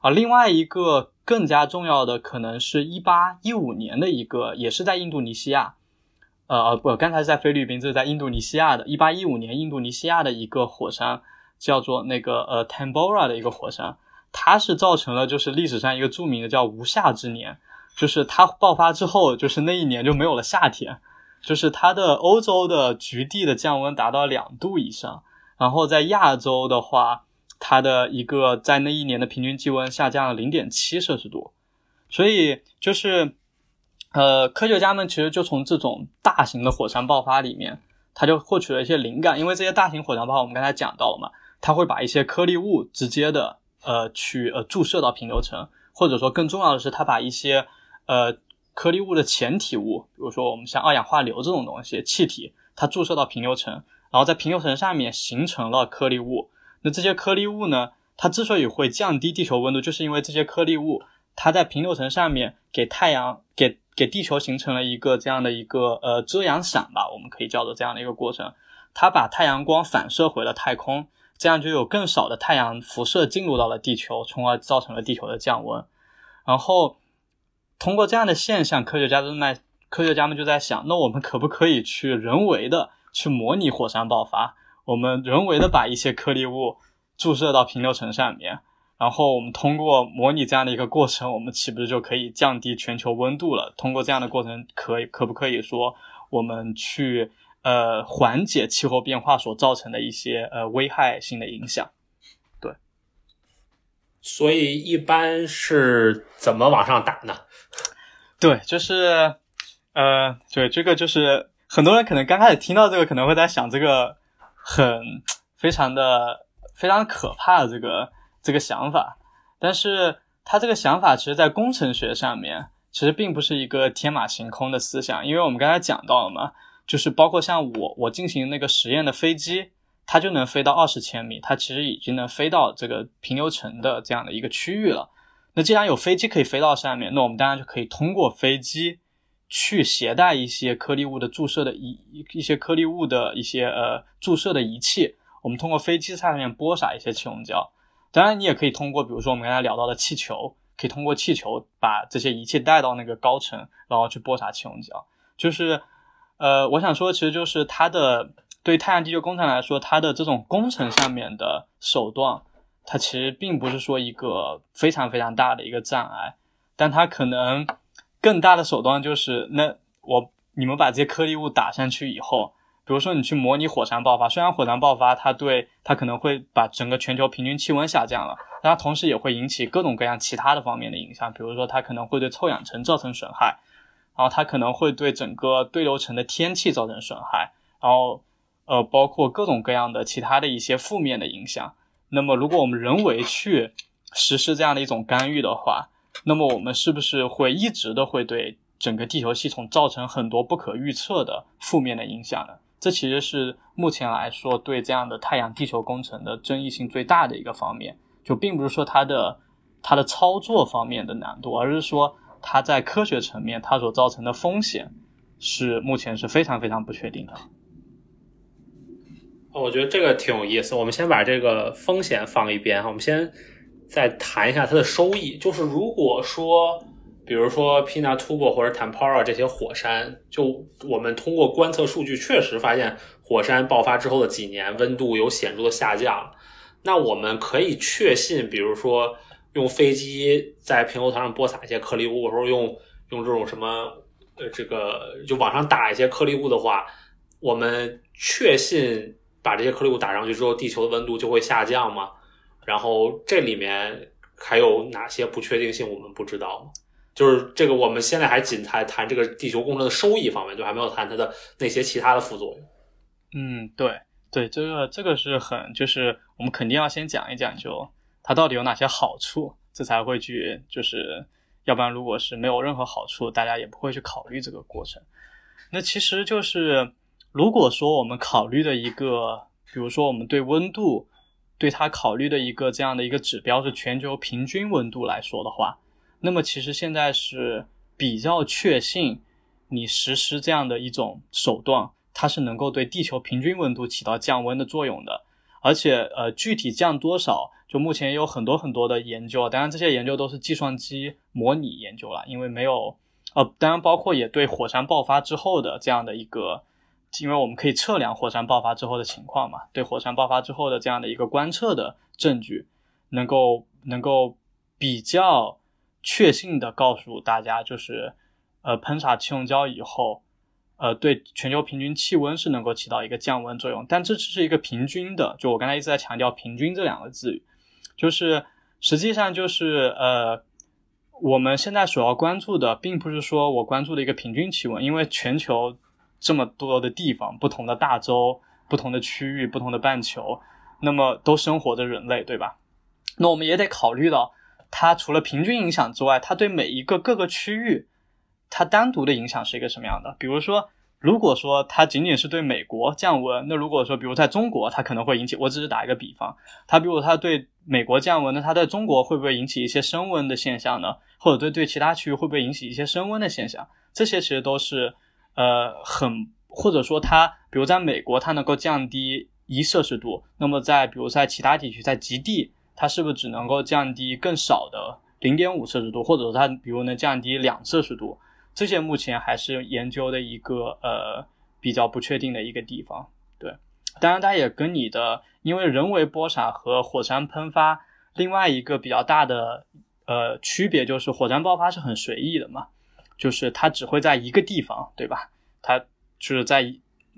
啊，另外一个更加重要的，可能是一八一五年的一个，也是在印度尼西亚，呃不，刚才在菲律宾，这是在印度尼西亚的，一八一五年印度尼西亚的一个火山，叫做那个呃 Tambora 的一个火山，它是造成了就是历史上一个著名的叫无夏之年。就是它爆发之后，就是那一年就没有了夏天，就是它的欧洲的局地的降温达到两度以上，然后在亚洲的话，它的一个在那一年的平均气温下降了零点七摄氏度，所以就是，呃，科学家们其实就从这种大型的火山爆发里面，他就获取了一些灵感，因为这些大型火山爆发我们刚才讲到了嘛，它会把一些颗粒物直接的呃去呃注射到平流层，或者说更重要的是，它把一些呃，颗粒物的前体物，比如说我们像二氧化硫这种东西，气体，它注射到平流层，然后在平流层上面形成了颗粒物。那这些颗粒物呢，它之所以会降低地球温度，就是因为这些颗粒物，它在平流层上面给太阳、给给地球形成了一个这样的一个呃遮阳伞吧，我们可以叫做这样的一个过程。它把太阳光反射回了太空，这样就有更少的太阳辐射进入到了地球，从而造成了地球的降温。然后。通过这样的现象，科学家正在科学家们就在想，那我们可不可以去人为的去模拟火山爆发？我们人为的把一些颗粒物注射到平流层上面，然后我们通过模拟这样的一个过程，我们岂不是就可以降低全球温度了？通过这样的过程，可以可不可以说我们去呃缓解气候变化所造成的一些呃危害性的影响？所以一般是怎么往上打呢？对，就是呃，对，这个就是很多人可能刚开始听到这个，可能会在想这个很非常的非常可怕的这个这个想法，但是他这个想法其实，在工程学上面，其实并不是一个天马行空的思想，因为我们刚才讲到了嘛，就是包括像我我进行那个实验的飞机。它就能飞到二十千米，它其实已经能飞到这个平流层的这样的一个区域了。那既然有飞机可以飞到上面，那我们当然就可以通过飞机去携带一些颗粒物的注射的仪一些颗粒物的一些呃注射的仪器，我们通过飞机上面播撒一些气溶胶。当然，你也可以通过，比如说我们刚才聊到的气球，可以通过气球把这些仪器带到那个高层，然后去播撒气溶胶。就是呃，我想说，其实就是它的。对太阳地球工程来说，它的这种工程上面的手段，它其实并不是说一个非常非常大的一个障碍，但它可能更大的手段就是，那我你们把这些颗粒物打上去以后，比如说你去模拟火山爆发，虽然火山爆发它对它可能会把整个全球平均气温下降了，但它同时也会引起各种各样其他的方面的影响，比如说它可能会对臭氧层造成损害，然后它可能会对整个对流层的天气造成损害，然后。呃，包括各种各样的其他的一些负面的影响。那么，如果我们人为去实施这样的一种干预的话，那么我们是不是会一直的会对整个地球系统造成很多不可预测的负面的影响呢？这其实是目前来说对这样的太阳地球工程的争议性最大的一个方面。就并不是说它的它的操作方面的难度，而是说它在科学层面它所造成的风险是目前是非常非常不确定的。我觉得这个挺有意思。我们先把这个风险放一边哈，我们先再谈一下它的收益。就是如果说，比如说 Pinatubo 或者 Tempora 这些火山，就我们通过观测数据确实发现，火山爆发之后的几年温度有显著的下降，那我们可以确信，比如说用飞机在平流层上播撒一些颗粒物，或者用用这种什么呃这个就往上打一些颗粒物的话，我们确信。把这些颗粒物打上去之后，地球的温度就会下降吗？然后这里面还有哪些不确定性我们不知道吗？就是这个，我们现在还仅谈谈这个地球工程的收益方面，就还没有谈它的那些其他的副作用。嗯，对对，这个这个是很，就是我们肯定要先讲一讲，就它到底有哪些好处，这才会去，就是要不然如果是没有任何好处，大家也不会去考虑这个过程。那其实就是。如果说我们考虑的一个，比如说我们对温度，对它考虑的一个这样的一个指标是全球平均温度来说的话，那么其实现在是比较确信，你实施这样的一种手段，它是能够对地球平均温度起到降温的作用的。而且，呃，具体降多少，就目前有很多很多的研究，当然这些研究都是计算机模拟研究了，因为没有，呃，当然包括也对火山爆发之后的这样的一个。因为我们可以测量火山爆发之后的情况嘛，对火山爆发之后的这样的一个观测的证据，能够能够比较确信的告诉大家，就是呃喷洒气溶胶以后，呃对全球平均气温是能够起到一个降温作用，但这只是一个平均的，就我刚才一直在强调平均这两个字，就是实际上就是呃我们现在所要关注的，并不是说我关注的一个平均气温，因为全球。这么多的地方，不同的大洲、不同的区域、不同的半球，那么都生活着人类，对吧？那我们也得考虑到，它除了平均影响之外，它对每一个各个区域，它单独的影响是一个什么样的？比如说，如果说它仅仅是对美国降温，那如果说，比如在中国，它可能会引起，我只是打一个比方，它比如它对美国降温，那它在中国会不会引起一些升温的现象呢？或者对对其他区域会不会引起一些升温的现象？这些其实都是。呃，很或者说它，比如在美国，它能够降低一摄氏度，那么在比如在其他地区，在极地，它是不是只能够降低更少的零点五摄氏度，或者说它比如能降低两摄氏度，这些目前还是研究的一个呃比较不确定的一个地方。对，当然它也跟你的因为人为播撒和火山喷发另外一个比较大的呃区别就是火山爆发是很随意的嘛，就是它只会在一个地方，对吧？它就是在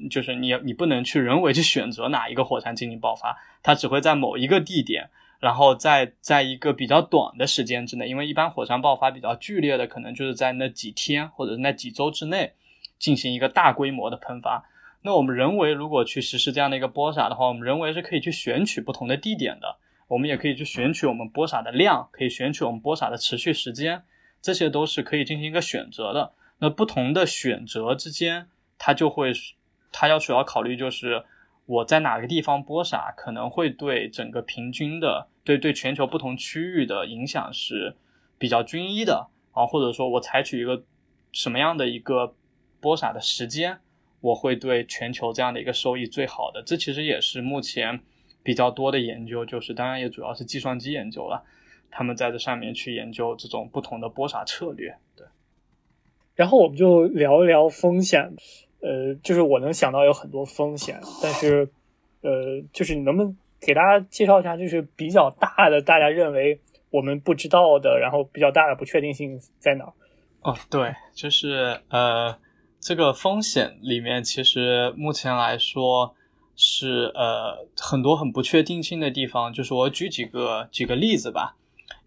就是你你不能去人为去选择哪一个火山进行爆发，它只会在某一个地点。然后在在一个比较短的时间之内，因为一般火山爆发比较剧烈的，可能就是在那几天或者那几周之内进行一个大规模的喷发。那我们人为如果去实施这样的一个播撒的话，我们人为是可以去选取不同的地点的，我们也可以去选取我们播撒的量，可以选取我们播撒的持续时间，这些都是可以进行一个选择的。那不同的选择之间，它就会，它要主要考虑就是我在哪个地方播撒，可能会对整个平均的。对对，全球不同区域的影响是比较均一的啊，或者说我采取一个什么样的一个播撒的时间，我会对全球这样的一个收益最好的。这其实也是目前比较多的研究，就是当然也主要是计算机研究了，他们在这上面去研究这种不同的播撒策略。对，然后我们就聊一聊风险，呃，就是我能想到有很多风险，但是呃，就是你能不能？给大家介绍一下，就是比较大的，大家认为我们不知道的，然后比较大的不确定性在哪？哦，对，就是呃，这个风险里面，其实目前来说是呃很多很不确定性的地方。就是我举几个举个例子吧。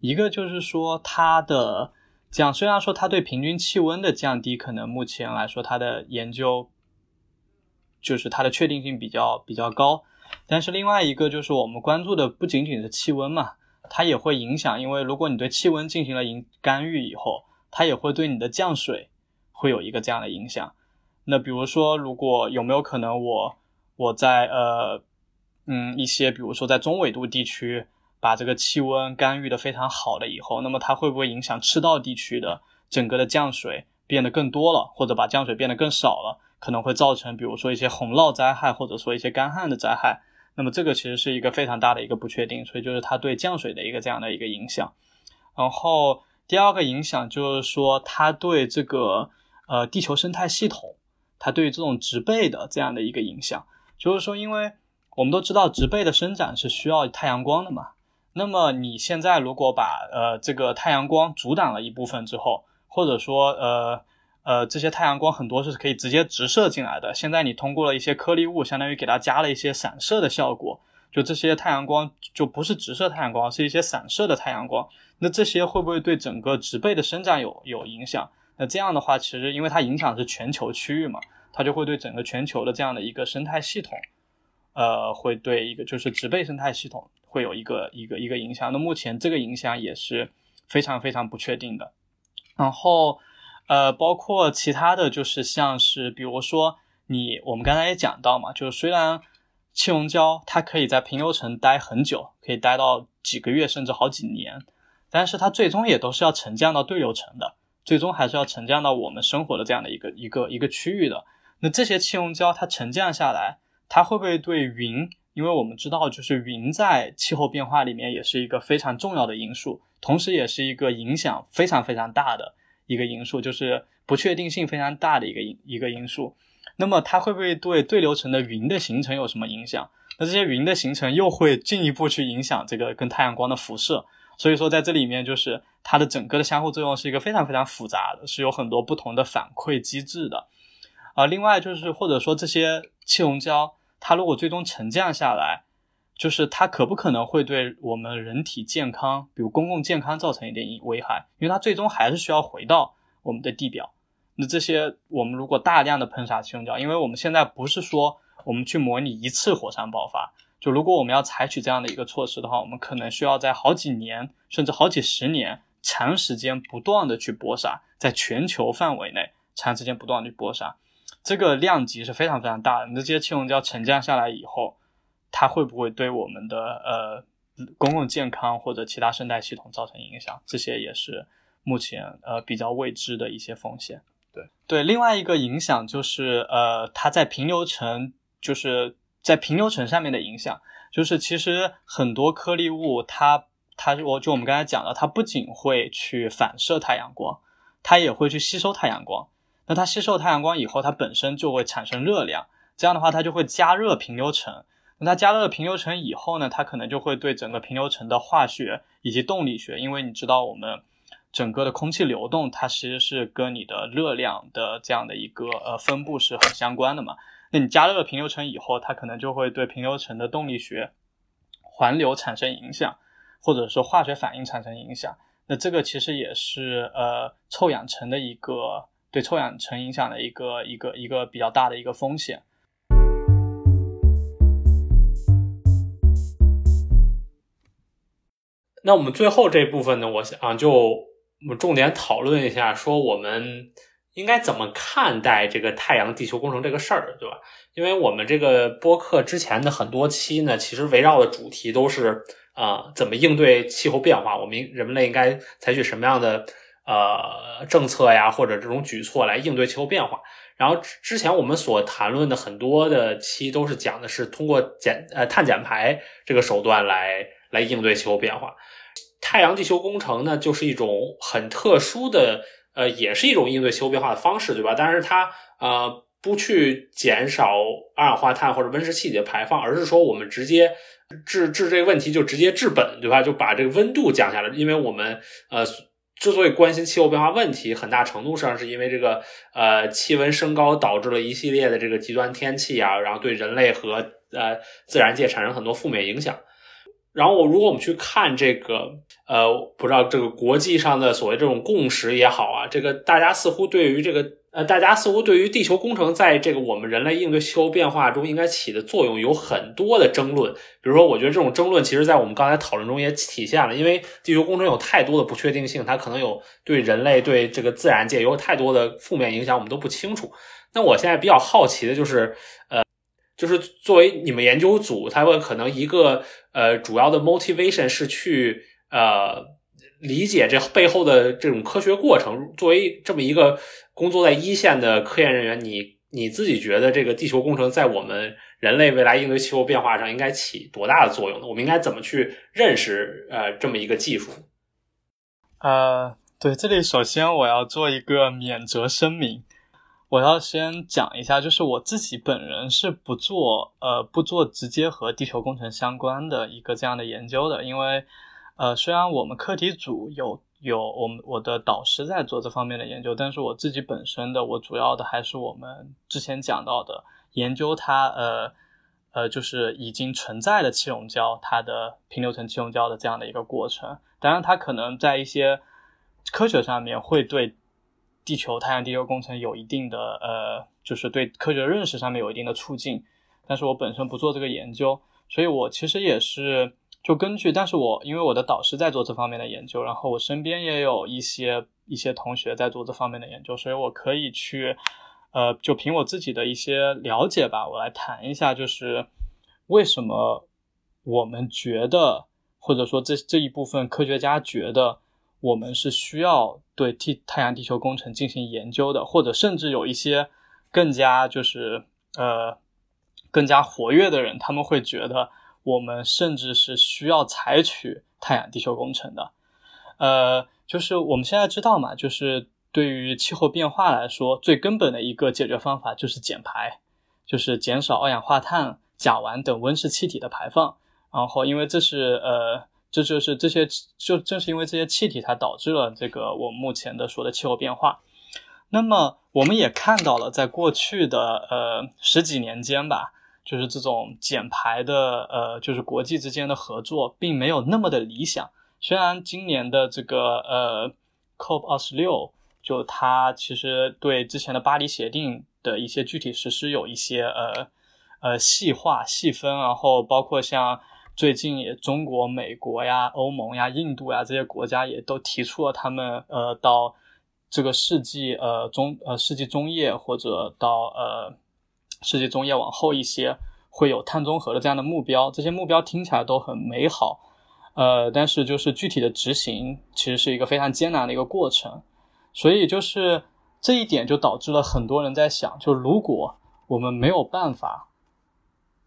一个就是说，它的这样，虽然说它对平均气温的降低，可能目前来说它的研究就是它的确定性比较比较高。但是另外一个就是我们关注的不仅仅是气温嘛，它也会影响，因为如果你对气温进行了营干预以后，它也会对你的降水会有一个这样的影响。那比如说，如果有没有可能我我在呃嗯一些比如说在中纬度地区把这个气温干预的非常好了以后，那么它会不会影响赤道地区的整个的降水变得更多了，或者把降水变得更少了？可能会造成，比如说一些洪涝灾害，或者说一些干旱的灾害。那么这个其实是一个非常大的一个不确定，所以就是它对降水的一个这样的一个影响。然后第二个影响就是说，它对这个呃地球生态系统，它对这种植被的这样的一个影响，就是说，因为我们都知道植被的生长是需要太阳光的嘛。那么你现在如果把呃这个太阳光阻挡了一部分之后，或者说呃。呃，这些太阳光很多是可以直接直射进来的。现在你通过了一些颗粒物，相当于给它加了一些散射的效果，就这些太阳光就不是直射太阳光，是一些散射的太阳光。那这些会不会对整个植被的生长有有影响？那这样的话，其实因为它影响是全球区域嘛，它就会对整个全球的这样的一个生态系统，呃，会对一个就是植被生态系统会有一个一个一个影响。那目前这个影响也是非常非常不确定的。然后。呃，包括其他的就是像是，比如说你，我们刚才也讲到嘛，就是虽然气溶胶它可以在平流层待很久，可以待到几个月甚至好几年，但是它最终也都是要沉降到对流层的，最终还是要沉降到我们生活的这样的一个一个一个区域的。那这些气溶胶它沉降下来，它会不会对云？因为我们知道，就是云在气候变化里面也是一个非常重要的因素，同时也是一个影响非常非常大的。一个因素就是不确定性非常大的一个因一个因素，那么它会不会对对流层的云的形成有什么影响？那这些云的形成又会进一步去影响这个跟太阳光的辐射，所以说在这里面就是它的整个的相互作用是一个非常非常复杂的，是有很多不同的反馈机制的。啊，另外就是或者说这些气溶胶，它如果最终沉降下来。就是它可不可能会对我们人体健康，比如公共健康造成一点危害？因为它最终还是需要回到我们的地表。那这些我们如果大量的喷洒气溶胶，因为我们现在不是说我们去模拟一次火山爆发，就如果我们要采取这样的一个措施的话，我们可能需要在好几年甚至好几十年长时间不断的去播撒，在全球范围内长时间不断的去播撒，这个量级是非常非常大的。那这些气溶胶沉降下来以后。它会不会对我们的呃公共健康或者其他生态系统造成影响？这些也是目前呃比较未知的一些风险。对对，另外一个影响就是呃它在平流层，就是在平流层上面的影响，就是其实很多颗粒物它它我就我们刚才讲的，它不仅会去反射太阳光，它也会去吸收太阳光。那它吸收太阳光以后，它本身就会产生热量，这样的话它就会加热平流层。那它加热了平流层以后呢，它可能就会对整个平流层的化学以及动力学，因为你知道我们整个的空气流动，它其实是跟你的热量的这样的一个呃分布是很相关的嘛。那你加热了平流层以后，它可能就会对平流层的动力学、环流产生影响，或者说化学反应产生影响。那这个其实也是呃臭氧层的一个对臭氧层影响的一个一个一个比较大的一个风险。那我们最后这部分呢，我想就我们重点讨论一下，说我们应该怎么看待这个太阳地球工程这个事儿，对吧？因为我们这个播客之前的很多期呢，其实围绕的主题都是啊，怎么应对气候变化，我们人类应该采取什么样的呃政策呀，或者这种举措来应对气候变化。然后之前我们所谈论的很多的期都是讲的是通过减呃碳减排这个手段来来应对气候变化。太阳地球工程呢，就是一种很特殊的，呃，也是一种应对气候变化的方式，对吧？但是它呃不去减少二氧化碳或者温室气体的排放，而是说我们直接治治这个问题就直接治本，对吧？就把这个温度降下来，因为我们呃之所以关心气候变化问题，很大程度上是因为这个呃气温升高导致了一系列的这个极端天气啊，然后对人类和呃自然界产生很多负面影响。然后如果我们去看这个，呃，不知道这个国际上的所谓这种共识也好啊，这个大家似乎对于这个，呃，大家似乎对于地球工程在这个我们人类应对气候变化中应该起的作用有很多的争论。比如说，我觉得这种争论其实在我们刚才讨论中也体现了，因为地球工程有太多的不确定性，它可能有对人类、对这个自然界有太多的负面影响，我们都不清楚。那我现在比较好奇的就是，呃。就是作为你们研究组，他们可能一个呃主要的 motivation 是去呃理解这背后的这种科学过程。作为这么一个工作在一线的科研人员，你你自己觉得这个地球工程在我们人类未来应对气候变化上应该起多大的作用呢？我们应该怎么去认识呃这么一个技术？呃，对，这里首先我要做一个免责声明。我要先讲一下，就是我自己本人是不做呃不做直接和地球工程相关的一个这样的研究的，因为呃虽然我们课题组有有我们我的导师在做这方面的研究，但是我自己本身的我主要的还是我们之前讲到的研究它呃呃就是已经存在的气溶胶它的平流层气溶胶的这样的一个过程，当然它可能在一些科学上面会对。地球太阳地球工程有一定的呃，就是对科学认识上面有一定的促进，但是我本身不做这个研究，所以我其实也是就根据，但是我因为我的导师在做这方面的研究，然后我身边也有一些一些同学在做这方面的研究，所以我可以去呃，就凭我自己的一些了解吧，我来谈一下，就是为什么我们觉得，或者说这这一部分科学家觉得。我们是需要对地太阳地球工程进行研究的，或者甚至有一些更加就是呃更加活跃的人，他们会觉得我们甚至是需要采取太阳地球工程的。呃，就是我们现在知道嘛，就是对于气候变化来说，最根本的一个解决方法就是减排，就是减少二氧化碳、甲烷等温室气体的排放。然后，因为这是呃。这就是这些，就正是因为这些气体，才导致了这个我目前的说的气候变化。那么，我们也看到了，在过去的呃十几年间吧，就是这种减排的呃，就是国际之间的合作，并没有那么的理想。虽然今年的这个呃 COP 二十六，就它其实对之前的巴黎协定的一些具体实施有一些呃呃细化细分，然后包括像。最近也，中国、美国呀、欧盟呀、印度呀这些国家也都提出了他们呃到这个世纪呃中呃世纪中叶或者到呃世纪中叶往后一些会有碳中和的这样的目标。这些目标听起来都很美好，呃，但是就是具体的执行其实是一个非常艰难的一个过程。所以就是这一点就导致了很多人在想，就如果我们没有办法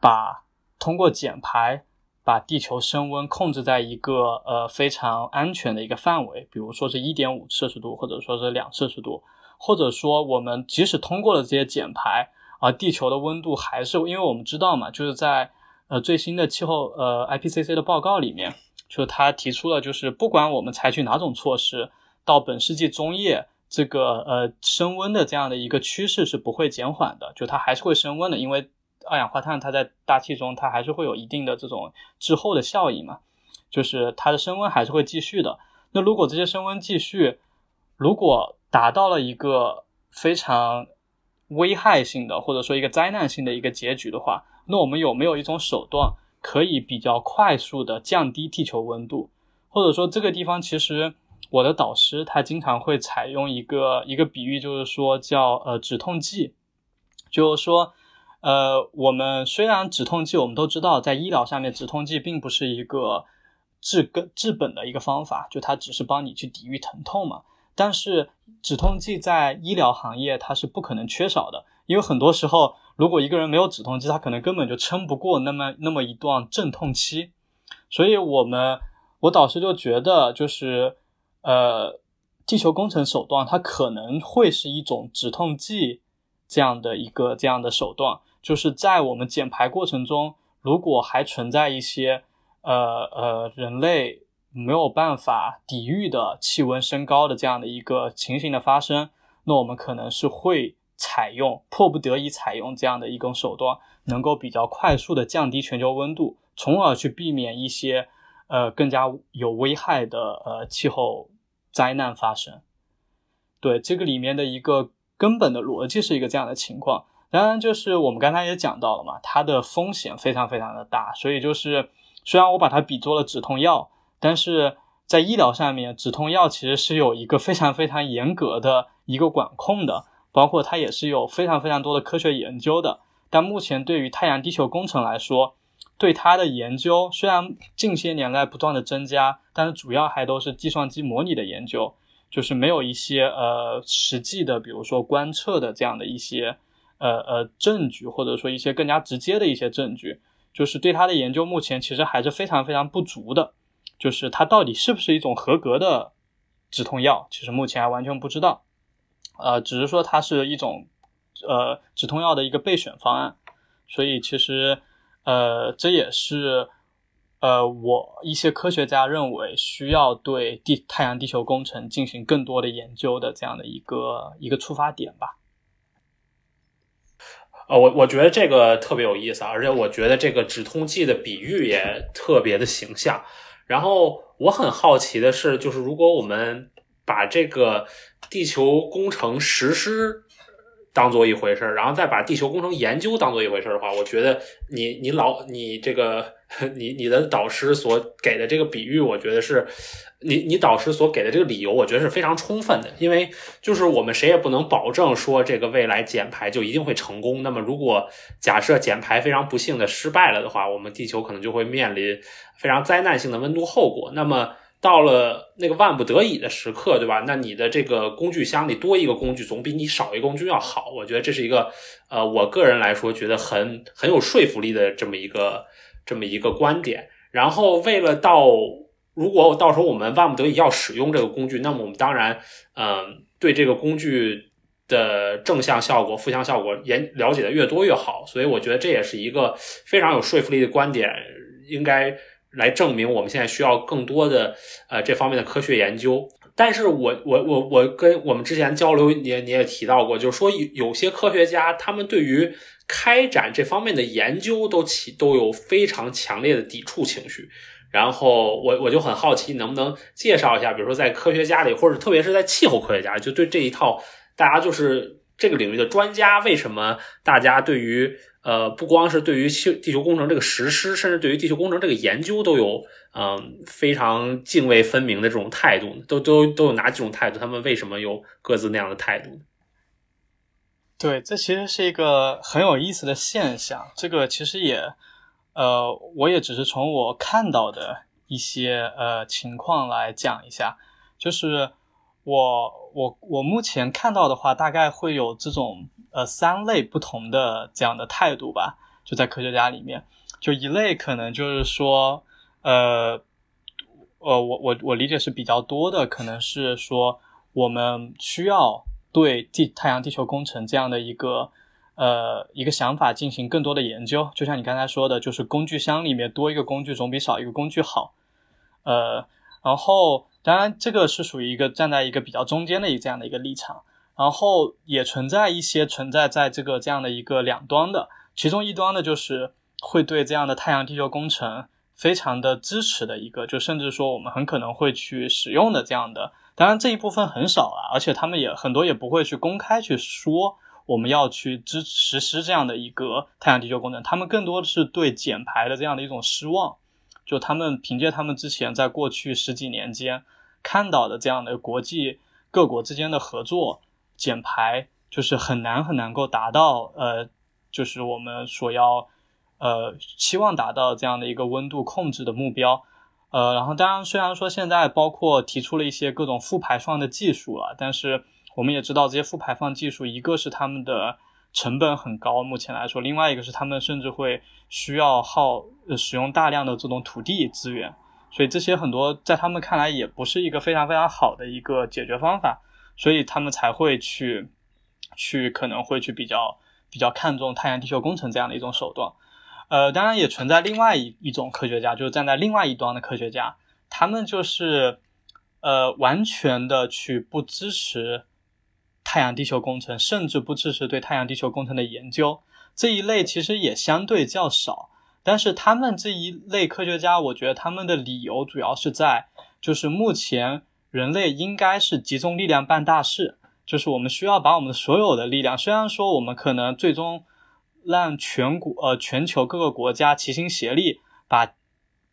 把通过减排。把地球升温控制在一个呃非常安全的一个范围，比如说是一点五摄氏度，或者说是两摄氏度，或者说我们即使通过了这些减排，啊地球的温度还是，因为我们知道嘛，就是在呃最新的气候呃 IPCC 的报告里面，就他提出了，就是不管我们采取哪种措施，到本世纪中叶，这个呃升温的这样的一个趋势是不会减缓的，就它还是会升温的，因为。二氧化碳它在大气中，它还是会有一定的这种滞后的效应嘛，就是它的升温还是会继续的。那如果这些升温继续，如果达到了一个非常危害性的或者说一个灾难性的一个结局的话，那我们有没有一种手段可以比较快速的降低地球温度？或者说这个地方其实我的导师他经常会采用一个一个比喻，就是说叫呃止痛剂，就是说。呃，我们虽然止痛剂，我们都知道，在医疗上面，止痛剂并不是一个治根治本的一个方法，就它只是帮你去抵御疼痛嘛。但是止痛剂在医疗行业它是不可能缺少的，因为很多时候，如果一个人没有止痛剂，他可能根本就撑不过那么那么一段阵痛期。所以，我们我导师就觉得，就是呃，地球工程手段它可能会是一种止痛剂这样的一个这样的手段。就是在我们减排过程中，如果还存在一些呃呃人类没有办法抵御的气温升高的这样的一个情形的发生，那我们可能是会采用迫不得已采用这样的一种手段，能够比较快速的降低全球温度，从而去避免一些呃更加有危害的呃气候灾难发生。对这个里面的一个根本的逻辑是一个这样的情况。当然，就是我们刚才也讲到了嘛，它的风险非常非常的大，所以就是虽然我把它比作了止痛药，但是在医疗上面，止痛药其实是有一个非常非常严格的一个管控的，包括它也是有非常非常多的科学研究的。但目前对于太阳地球工程来说，对它的研究虽然近些年来不断的增加，但是主要还都是计算机模拟的研究，就是没有一些呃实际的，比如说观测的这样的一些。呃呃，证据或者说一些更加直接的一些证据，就是对它的研究目前其实还是非常非常不足的。就是它到底是不是一种合格的止痛药，其实目前还完全不知道。呃，只是说它是一种呃止痛药的一个备选方案。所以其实呃这也是呃我一些科学家认为需要对地太阳地球工程进行更多的研究的这样的一个一个出发点吧。啊，我我觉得这个特别有意思啊，而且我觉得这个止痛剂的比喻也特别的形象。然后我很好奇的是，就是如果我们把这个地球工程实施当做一回事儿，然后再把地球工程研究当做一回事儿的话，我觉得你你老你这个 你你的导师所给的这个比喻，我觉得是。你你导师所给的这个理由，我觉得是非常充分的，因为就是我们谁也不能保证说这个未来减排就一定会成功。那么如果假设减排非常不幸的失败了的话，我们地球可能就会面临非常灾难性的温度后果。那么到了那个万不得已的时刻，对吧？那你的这个工具箱里多一个工具，总比你少一个工具要好。我觉得这是一个呃，我个人来说觉得很很有说服力的这么一个这么一个观点。然后为了到如果到时候我们万不得已要使用这个工具，那么我们当然，嗯，对这个工具的正向效果、负向效果研了解的越多越好。所以我觉得这也是一个非常有说服力的观点，应该来证明我们现在需要更多的呃这方面的科学研究。但是我我我我跟我们之前交流，你你也提到过，就是说有些科学家他们对于开展这方面的研究都起都有非常强烈的抵触情绪。然后我我就很好奇，能不能介绍一下，比如说在科学家里，或者特别是在气候科学家，就对这一套，大家就是这个领域的专家，为什么大家对于呃不光是对于地地球工程这个实施，甚至对于地球工程这个研究都有嗯非常泾渭分明的这种态度，都都都有哪几种态度？他们为什么有各自那样的态度？对，这其实是一个很有意思的现象。这个其实也。呃，我也只是从我看到的一些呃情况来讲一下，就是我我我目前看到的话，大概会有这种呃三类不同的这样的态度吧，就在科学家里面。就一类可能就是说，呃，呃，我我我理解是比较多的，可能是说我们需要对地太阳地球工程这样的一个呃一个想法进行更多的研究。就像你刚才说的，就是工具箱里面多一个工具总比少一个工具好。呃，然后当然这个是属于一个站在一个比较中间的一这样的一个立场，然后也存在一些存在在这个这样的一个两端的，其中一端呢就是会对这样的太阳地球工程非常的支持的一个，就甚至说我们很可能会去使用的这样的，当然这一部分很少了，而且他们也很多也不会去公开去说我们要去支实施这样的一个太阳地球工程，他们更多的是对减排的这样的一种失望。就他们凭借他们之前在过去十几年间看到的这样的国际各国之间的合作减排，就是很难很难够达到呃，就是我们所要呃期望达到这样的一个温度控制的目标。呃，然后当然虽然说现在包括提出了一些各种负排放的技术了，但是我们也知道这些负排放技术，一个是他们的。成本很高，目前来说，另外一个是他们甚至会需要耗使用大量的这种土地资源，所以这些很多在他们看来也不是一个非常非常好的一个解决方法，所以他们才会去去可能会去比较比较看重太阳地球工程这样的一种手段，呃，当然也存在另外一一种科学家，就是站在另外一端的科学家，他们就是呃完全的去不支持。太阳地球工程甚至不支持对太阳地球工程的研究，这一类其实也相对较少。但是他们这一类科学家，我觉得他们的理由主要是在，就是目前人类应该是集中力量办大事，就是我们需要把我们所有的力量，虽然说我们可能最终让全国呃全球各个国家齐心协力把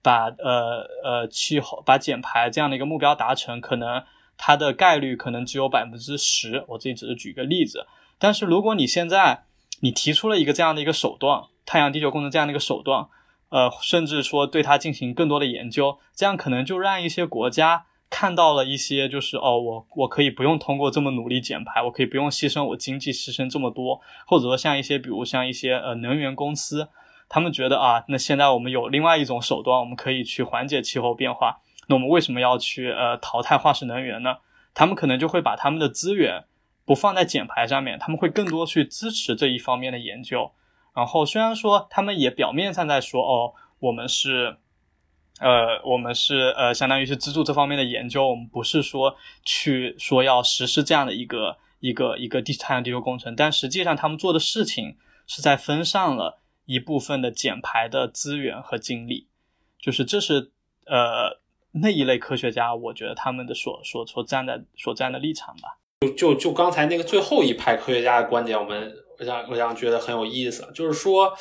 把呃呃气候把减排这样的一个目标达成，可能。它的概率可能只有百分之十，我这里只是举个例子。但是如果你现在你提出了一个这样的一个手段，太阳地球工程这样的一个手段，呃，甚至说对它进行更多的研究，这样可能就让一些国家看到了一些，就是哦，我我可以不用通过这么努力减排，我可以不用牺牲我经济牺牲这么多，或者说像一些比如像一些呃能源公司，他们觉得啊，那现在我们有另外一种手段，我们可以去缓解气候变化。那我们为什么要去呃淘汰化石能源呢？他们可能就会把他们的资源不放在减排上面，他们会更多去支持这一方面的研究。然后虽然说他们也表面上在说哦，我们是呃我们是呃相当于是资助这方面的研究，我们不是说去说要实施这样的一个一个一个地太阳地球工程，但实际上他们做的事情是在分上了一部分的减排的资源和精力，就是这是呃。那一类科学家，我觉得他们的所所所站的所站的立场吧，就就就刚才那个最后一派科学家的观点，我们我想我想觉得很有意思，就是说，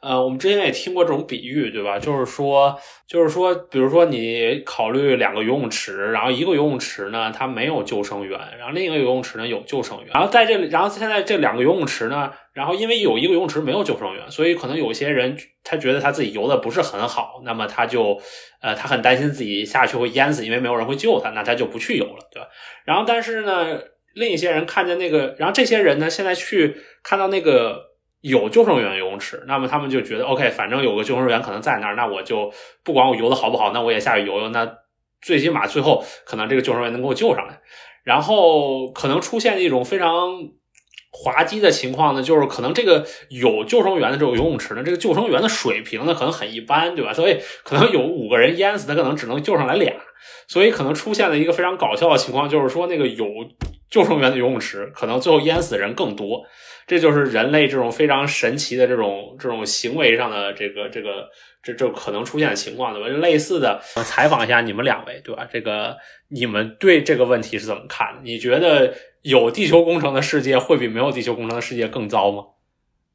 呃，我们之前也听过这种比喻，对吧？就是说，就是说，比如说你考虑两个游泳池，然后一个游泳池呢，它没有救生员，然后另一个游泳池呢有救生员，然后在这里，然后现在这两个游泳池呢。然后，因为有一个游泳池没有救生员，所以可能有些人他觉得他自己游的不是很好，那么他就，呃，他很担心自己下去会淹死，因为没有人会救他，那他就不去游了，对吧？然后，但是呢，另一些人看见那个，然后这些人呢，现在去看到那个有救生员游泳池，那么他们就觉得，OK，反正有个救生员可能在那儿，那我就不管我游的好不好，那我也下去游游，那最起码最后可能这个救生员能给我救上来。然后可能出现一种非常。滑稽的情况呢，就是可能这个有救生员的这种游泳池呢，这个救生员的水平呢可能很一般，对吧？所以可能有五个人淹死，他可能只能救上来俩，所以可能出现了一个非常搞笑的情况，就是说那个有救生员的游泳池，可能最后淹死人更多。这就是人类这种非常神奇的这种这种行为上的这个这个这这可能出现的情况，对吧？类似的，采访一下你们两位，对吧？这个你们对这个问题是怎么看的？你觉得？有地球工程的世界会比没有地球工程的世界更糟吗？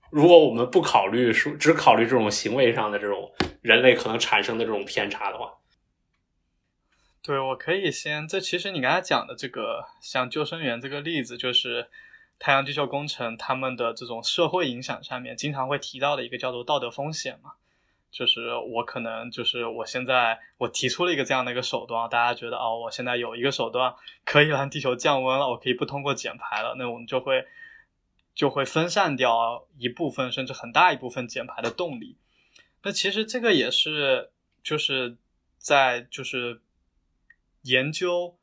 如果我们不考虑说，只考虑这种行为上的这种人类可能产生的这种偏差的话，对我可以先，这其实你刚才讲的这个像救生员这个例子，就是太阳地球工程他们的这种社会影响上面经常会提到的一个叫做道德风险嘛。就是我可能就是我现在我提出了一个这样的一个手段，大家觉得哦，我现在有一个手段可以让地球降温了，我可以不通过减排了，那我们就会就会分散掉一部分甚至很大一部分减排的动力。那其实这个也是就是在就是研究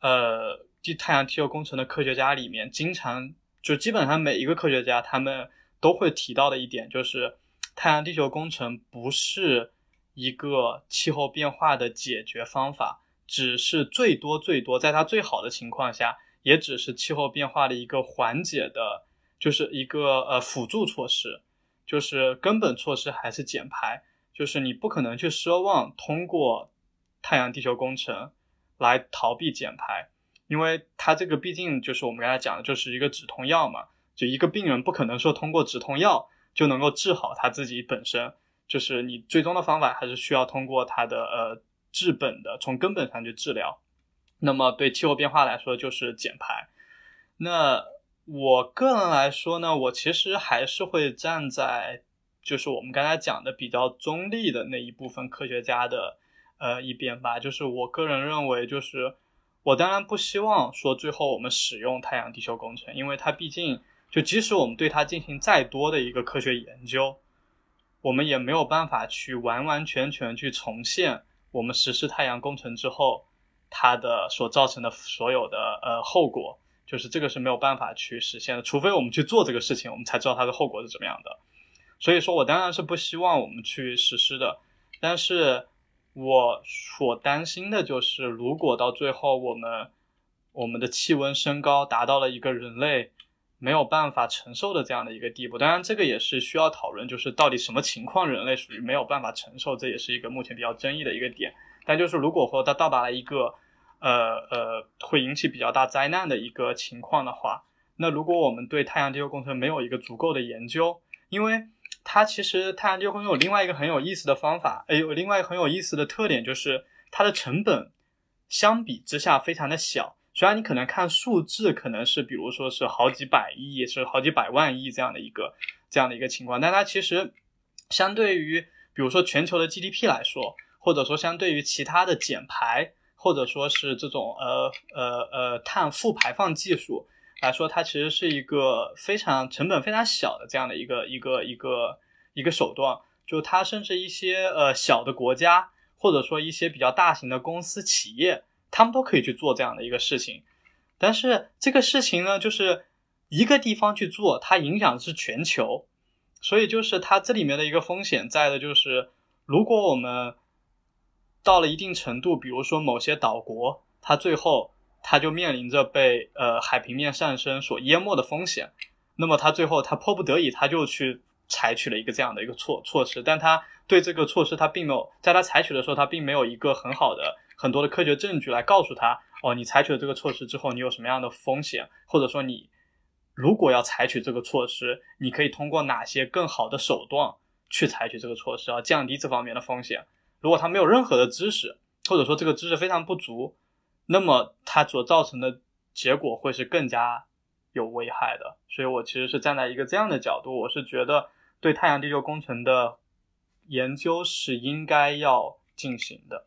呃地太阳地球工程的科学家里面，经常就基本上每一个科学家他们都会提到的一点，就是太阳地球工程不是一个气候变化的解决方法，只是最多最多在它最好的情况下，也只是气候变化的一个缓解的，就是一个呃辅助措施。就是根本措施还是减排，就是你不可能去奢望通过太阳地球工程来逃避减排，因为它这个毕竟就是我们刚才讲的，就是一个止痛药嘛，就一个病人不可能说通过止痛药就能够治好他自己本身，就是你最终的方法还是需要通过它的呃治本的，从根本上去治疗。那么对气候变化来说就是减排，那。我个人来说呢，我其实还是会站在就是我们刚才讲的比较中立的那一部分科学家的呃一边吧。就是我个人认为，就是我当然不希望说最后我们使用太阳地球工程，因为它毕竟就即使我们对它进行再多的一个科学研究，我们也没有办法去完完全全去重现我们实施太阳工程之后它的所造成的所有的呃后果。就是这个是没有办法去实现的，除非我们去做这个事情，我们才知道它的后果是怎么样的。所以说我当然是不希望我们去实施的，但是我所担心的就是，如果到最后我们我们的气温升高达到了一个人类没有办法承受的这样的一个地步，当然这个也是需要讨论，就是到底什么情况人类属于没有办法承受，这也是一个目前比较争议的一个点。但就是如果说它到达了一个。呃呃，会引起比较大灾难的一个情况的话，那如果我们对太阳地球工程没有一个足够的研究，因为它其实太阳地球工程有另外一个很有意思的方法，哎，有另外一个很有意思的特点，就是它的成本相比之下非常的小。虽然你可能看数字可能是，比如说是好几百亿，是好几百万亿这样的一个这样的一个情况，但它其实相对于比如说全球的 GDP 来说，或者说相对于其他的减排。或者说是这种呃呃呃碳负排放技术来说，它其实是一个非常成本非常小的这样的一个一个一个一个手段。就它甚至一些呃小的国家，或者说一些比较大型的公司企业，他们都可以去做这样的一个事情。但是这个事情呢，就是一个地方去做，它影响的是全球，所以就是它这里面的一个风险在的就是，如果我们到了一定程度，比如说某些岛国，它最后它就面临着被呃海平面上升所淹没的风险，那么它最后它迫不得已，它就去采取了一个这样的一个措措施，但它对这个措施它并没有在它采取的时候，它并没有一个很好的很多的科学证据来告诉他，哦，你采取了这个措施之后，你有什么样的风险，或者说你如果要采取这个措施，你可以通过哪些更好的手段去采取这个措施，啊，降低这方面的风险。如果他没有任何的知识，或者说这个知识非常不足，那么它所造成的结果会是更加有危害的。所以我其实是站在一个这样的角度，我是觉得对太阳地球工程的研究是应该要进行的。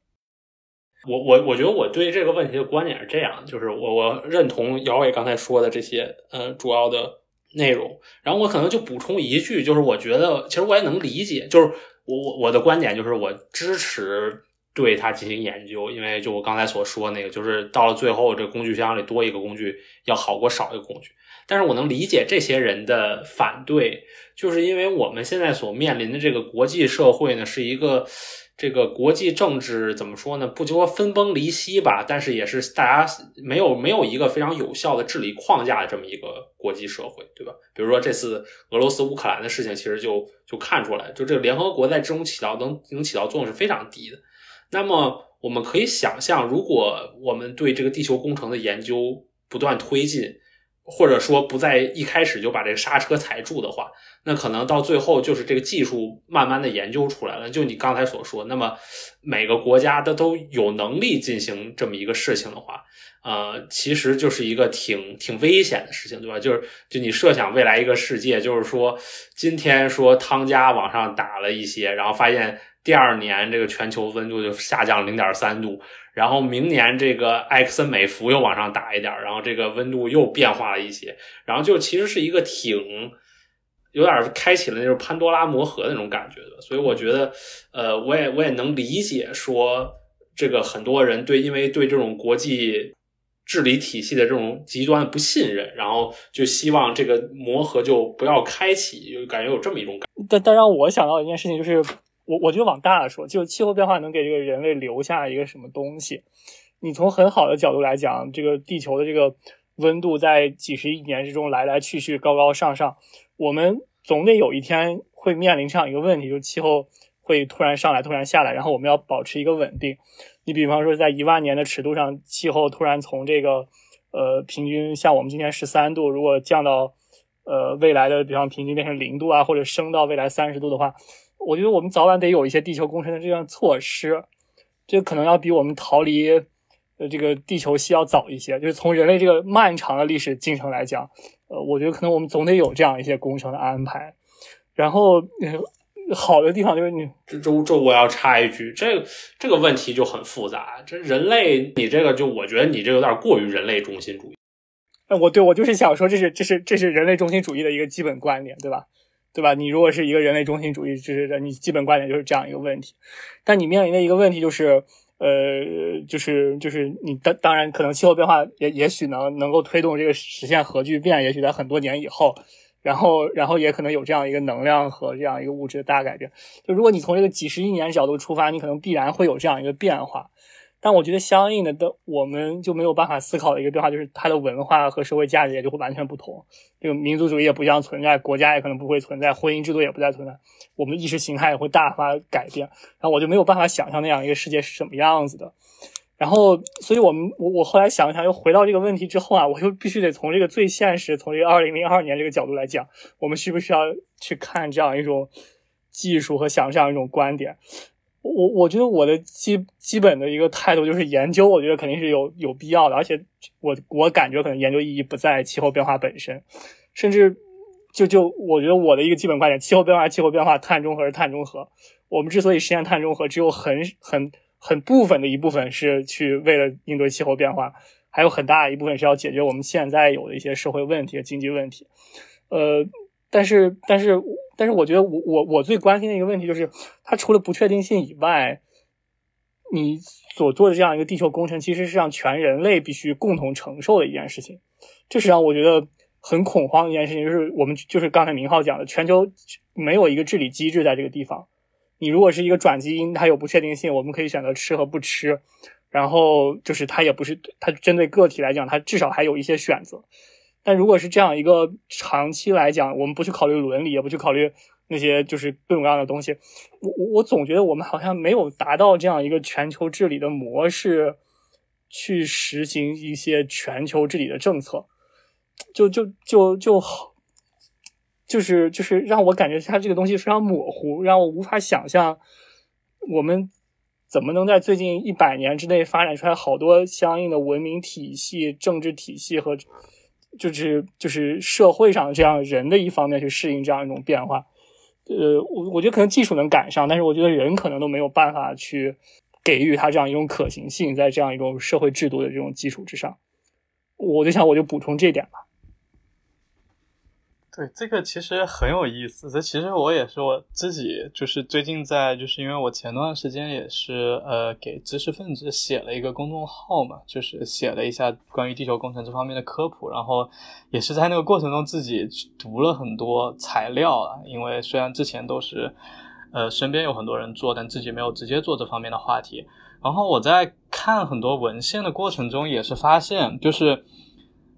我我我觉得我对这个问题的观点是这样，就是我我认同姚伟刚才说的这些呃主要的内容，然后我可能就补充一句，就是我觉得其实我也能理解，就是。我我我的观点就是，我支持对它进行研究，因为就我刚才所说那个，就是到了最后，这工具箱里多一个工具要好过少一个工具。但是我能理解这些人的反对，就是因为我们现在所面临的这个国际社会呢，是一个。这个国际政治怎么说呢？不就说分崩离析吧，但是也是大家没有没有一个非常有效的治理框架的这么一个国际社会，对吧？比如说这次俄罗斯乌克兰的事情，其实就就看出来，就这个联合国在这种起到能能起到作用是非常低的。那么我们可以想象，如果我们对这个地球工程的研究不断推进，或者说不在一开始就把这个刹车踩住的话，那可能到最后就是这个技术慢慢的研究出来了。就你刚才所说，那么每个国家的都有能力进行这么一个事情的话，呃，其实就是一个挺挺危险的事情，对吧？就是就你设想未来一个世界，就是说今天说汤加往上打了一些，然后发现第二年这个全球温度就下降零点三度。然后明年这个埃克森美孚又往上打一点，然后这个温度又变化了一些，然后就其实是一个挺有点开启了那种潘多拉魔盒的那种感觉的。所以我觉得，呃，我也我也能理解说，这个很多人对因为对这种国际治理体系的这种极端不信任，然后就希望这个魔盒就不要开启，就感觉有这么一种感。但但让我想到一件事情就是，我我觉得往大了说，就气候变化能给这个人类留下一个什么东西？你从很好的角度来讲，这个地球的这个温度在几十亿年之中来来去去、高高上上，我们总得有一天会面临这样一个问题，就是气候会突然上来、突然下来，然后我们要保持一个稳定。你比方说，在一万年的尺度上，气候突然从这个呃平均像我们今天十三度，如果降到呃未来的比方平均变成零度啊，或者升到未来三十度的话，我觉得我们早晚得有一些地球工程的这样措施，这可能要比我们逃离。呃，这个地球系要早一些，就是从人类这个漫长的历史进程来讲，呃，我觉得可能我们总得有这样一些工程的安排。然后，好的地方就是你这这这，我要插一句，这个这个问题就很复杂。这人类，你这个就我觉得你这有点过于人类中心主义。哎，我对我就是想说，这是这是这是人类中心主义的一个基本观点，对吧？对吧？你如果是一个人类中心主义，就是你基本观点就是这样一个问题。但你面临的一个问题就是。呃，就是就是你当当然可能气候变化也也许能能够推动这个实现核聚变，也许在很多年以后，然后然后也可能有这样一个能量和这样一个物质的大改变。就如果你从这个几十亿年角度出发，你可能必然会有这样一个变化。但我觉得相应的的，我们就没有办法思考的一个变化，就是它的文化和社会价值也就会完全不同。这个民族主义也不将存在，国家也可能不会存在，婚姻制度也不再存在，我们的意识形态也会大发改变。然后我就没有办法想象那样一个世界是什么样子的。然后，所以我们我我后来想一想，又回到这个问题之后啊，我就必须得从这个最现实，从这个二零零二年这个角度来讲，我们需不需要去看这样一种技术和想象一种观点？我我觉得我的基基本的一个态度就是研究，我觉得肯定是有有必要的，而且我我感觉可能研究意义不在气候变化本身，甚至就就我觉得我的一个基本观点，气候变化气候变化，碳中和是碳中和。我们之所以实现碳中和，只有很很很部分的一部分是去为了应对气候变化，还有很大一部分是要解决我们现在有的一些社会问题、经济问题。呃，但是但是。但是我觉得，我我我最关心的一个问题就是，它除了不确定性以外，你所做的这样一个地球工程，其实是让全人类必须共同承受的一件事情。这是让我觉得很恐慌的一件事情，就是我们就是刚才明浩讲的，全球没有一个治理机制在这个地方。你如果是一个转基因，它有不确定性，我们可以选择吃和不吃，然后就是它也不是它针对个体来讲，它至少还有一些选择。但如果是这样一个长期来讲，我们不去考虑伦理，也不去考虑那些就是各种各样的东西，我我我总觉得我们好像没有达到这样一个全球治理的模式，去实行一些全球治理的政策，就就就就好，就是就是让我感觉它这个东西非常模糊，让我无法想象我们怎么能在最近一百年之内发展出来好多相应的文明体系、政治体系和。就是就是社会上这样人的一方面去适应这样一种变化，呃，我我觉得可能技术能赶上，但是我觉得人可能都没有办法去给予他这样一种可行性，在这样一种社会制度的这种基础之上，我就想我就补充这点吧。对，这个其实很有意思。这其实我也是我自己，就是最近在，就是因为我前段时间也是呃给知识分子写了一个公众号嘛，就是写了一下关于地球工程这方面的科普，然后也是在那个过程中自己读了很多材料啊。因为虽然之前都是呃身边有很多人做，但自己没有直接做这方面的话题。然后我在看很多文献的过程中，也是发现就是。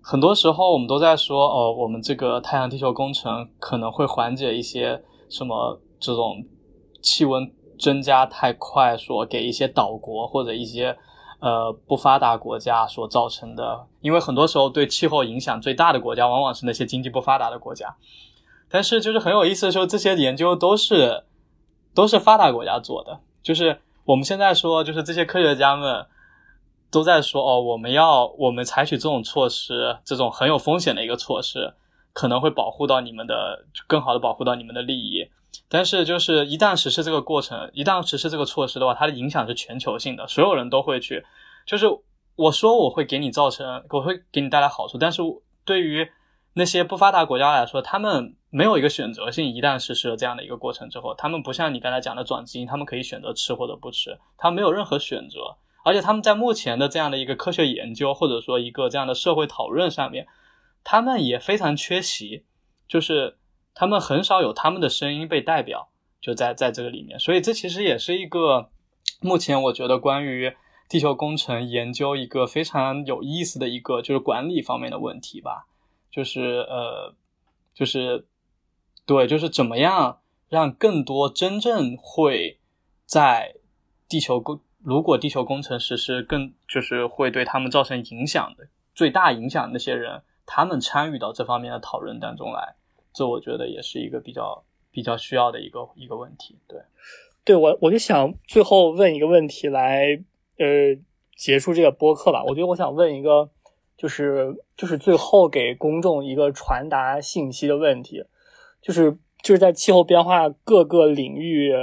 很多时候我们都在说哦，我们这个太阳地球工程可能会缓解一些什么这种气温增加太快所给一些岛国或者一些呃不发达国家所造成的，因为很多时候对气候影响最大的国家往往是那些经济不发达的国家。但是就是很有意思的时候，这些研究都是都是发达国家做的，就是我们现在说，就是这些科学家们。都在说哦，我们要我们采取这种措施，这种很有风险的一个措施，可能会保护到你们的，更好的保护到你们的利益。但是，就是一旦实施这个过程，一旦实施这个措施的话，它的影响是全球性的，所有人都会去。就是我说我会给你造成，我会给你带来好处，但是对于那些不发达国家来说，他们没有一个选择性。一旦实施了这样的一个过程之后，他们不像你刚才讲的转基因，他们可以选择吃或者不吃，他没有任何选择。而且他们在目前的这样的一个科学研究或者说一个这样的社会讨论上面，他们也非常缺席，就是他们很少有他们的声音被代表，就在在这个里面。所以这其实也是一个目前我觉得关于地球工程研究一个非常有意思的一个就是管理方面的问题吧。就是呃，就是对，就是怎么样让更多真正会在地球工，如果地球工程师是更就是会对他们造成影响的最大影响那些人，他们参与到这方面的讨论当中来，这我觉得也是一个比较比较需要的一个一个问题。对，对我我就想最后问一个问题来呃结束这个播客吧。我觉得我想问一个。就是就是最后给公众一个传达信息的问题，就是就是在气候变化各个领域，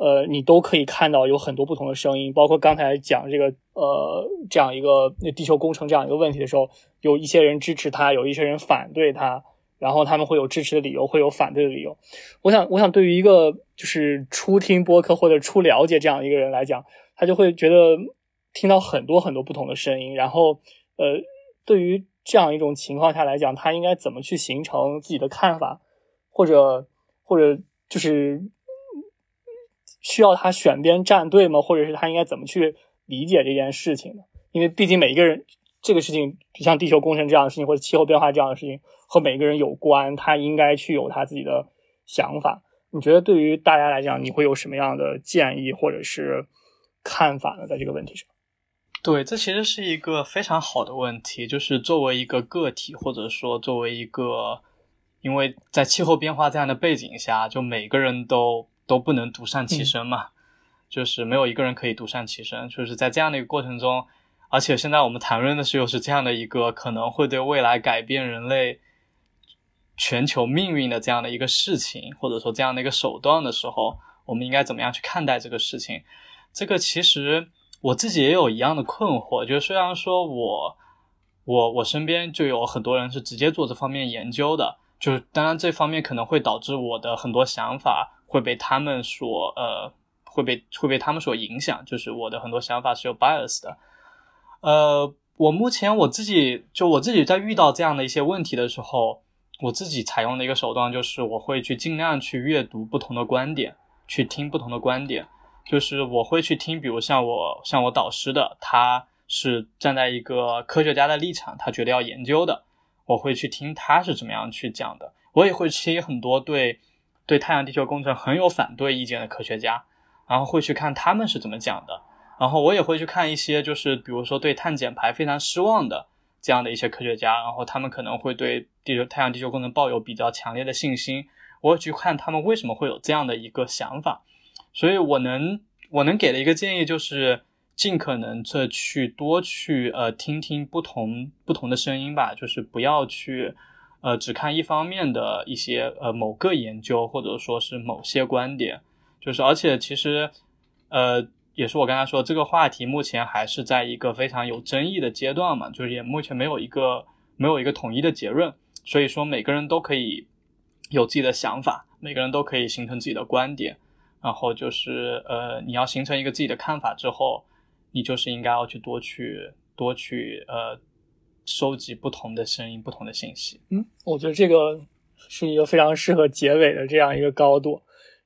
呃，你都可以看到有很多不同的声音，包括刚才讲这个呃这样一个地球工程这样一个问题的时候，有一些人支持他，有一些人反对他，然后他们会有支持的理由，会有反对的理由。我想，我想对于一个就是初听播客或者初了解这样一个人来讲，他就会觉得听到很多很多不同的声音，然后呃。对于这样一种情况下来讲，他应该怎么去形成自己的看法，或者或者就是需要他选边站队吗？或者是他应该怎么去理解这件事情呢？因为毕竟每一个人这个事情，就像地球工程这样的事情，或者气候变化这样的事情，和每个人有关，他应该去有他自己的想法。你觉得对于大家来讲，你会有什么样的建议或者是看法呢？在这个问题上？对，这其实是一个非常好的问题。就是作为一个个体，或者说作为一个，因为在气候变化这样的背景下，就每个人都都不能独善其身嘛，就是没有一个人可以独善其身。就是在这样的一个过程中，而且现在我们谈论的是又是这样的一个可能会对未来改变人类全球命运的这样的一个事情，或者说这样的一个手段的时候，我们应该怎么样去看待这个事情？这个其实。我自己也有一样的困惑，就虽然说我我我身边就有很多人是直接做这方面研究的，就是当然这方面可能会导致我的很多想法会被他们所呃会被会被他们所影响，就是我的很多想法是有 bias 的。呃，我目前我自己就我自己在遇到这样的一些问题的时候，我自己采用的一个手段就是我会去尽量去阅读不同的观点，去听不同的观点。就是我会去听，比如像我像我导师的，他是站在一个科学家的立场，他觉得要研究的，我会去听他是怎么样去讲的。我也会听很多对对太阳地球工程很有反对意见的科学家，然后会去看他们是怎么讲的。然后我也会去看一些就是比如说对碳减排非常失望的这样的一些科学家，然后他们可能会对地球太阳地球工程抱有比较强烈的信心。我会去看他们为什么会有这样的一个想法。所以，我能我能给的一个建议就是，尽可能的去多去呃听听不同不同的声音吧，就是不要去呃只看一方面的一些呃某个研究或者说是某些观点，就是而且其实呃也是我刚才说这个话题目前还是在一个非常有争议的阶段嘛，就是也目前没有一个没有一个统一的结论，所以说每个人都可以有自己的想法，每个人都可以形成自己的观点。然后就是，呃，你要形成一个自己的看法之后，你就是应该要去多去多去呃收集不同的声音、不同的信息。嗯，我觉得这个是一个非常适合结尾的这样一个高度。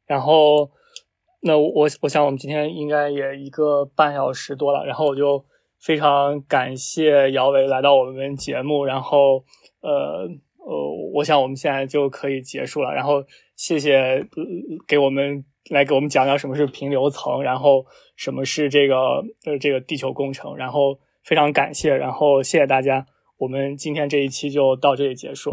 然后，那我我想我们今天应该也一个半小时多了。然后我就非常感谢姚伟来到我们节目。然后，呃呃，我想我们现在就可以结束了。然后，谢谢给我们。来给我们讲讲什么是平流层，然后什么是这个呃这个地球工程，然后非常感谢，然后谢谢大家，我们今天这一期就到这里结束。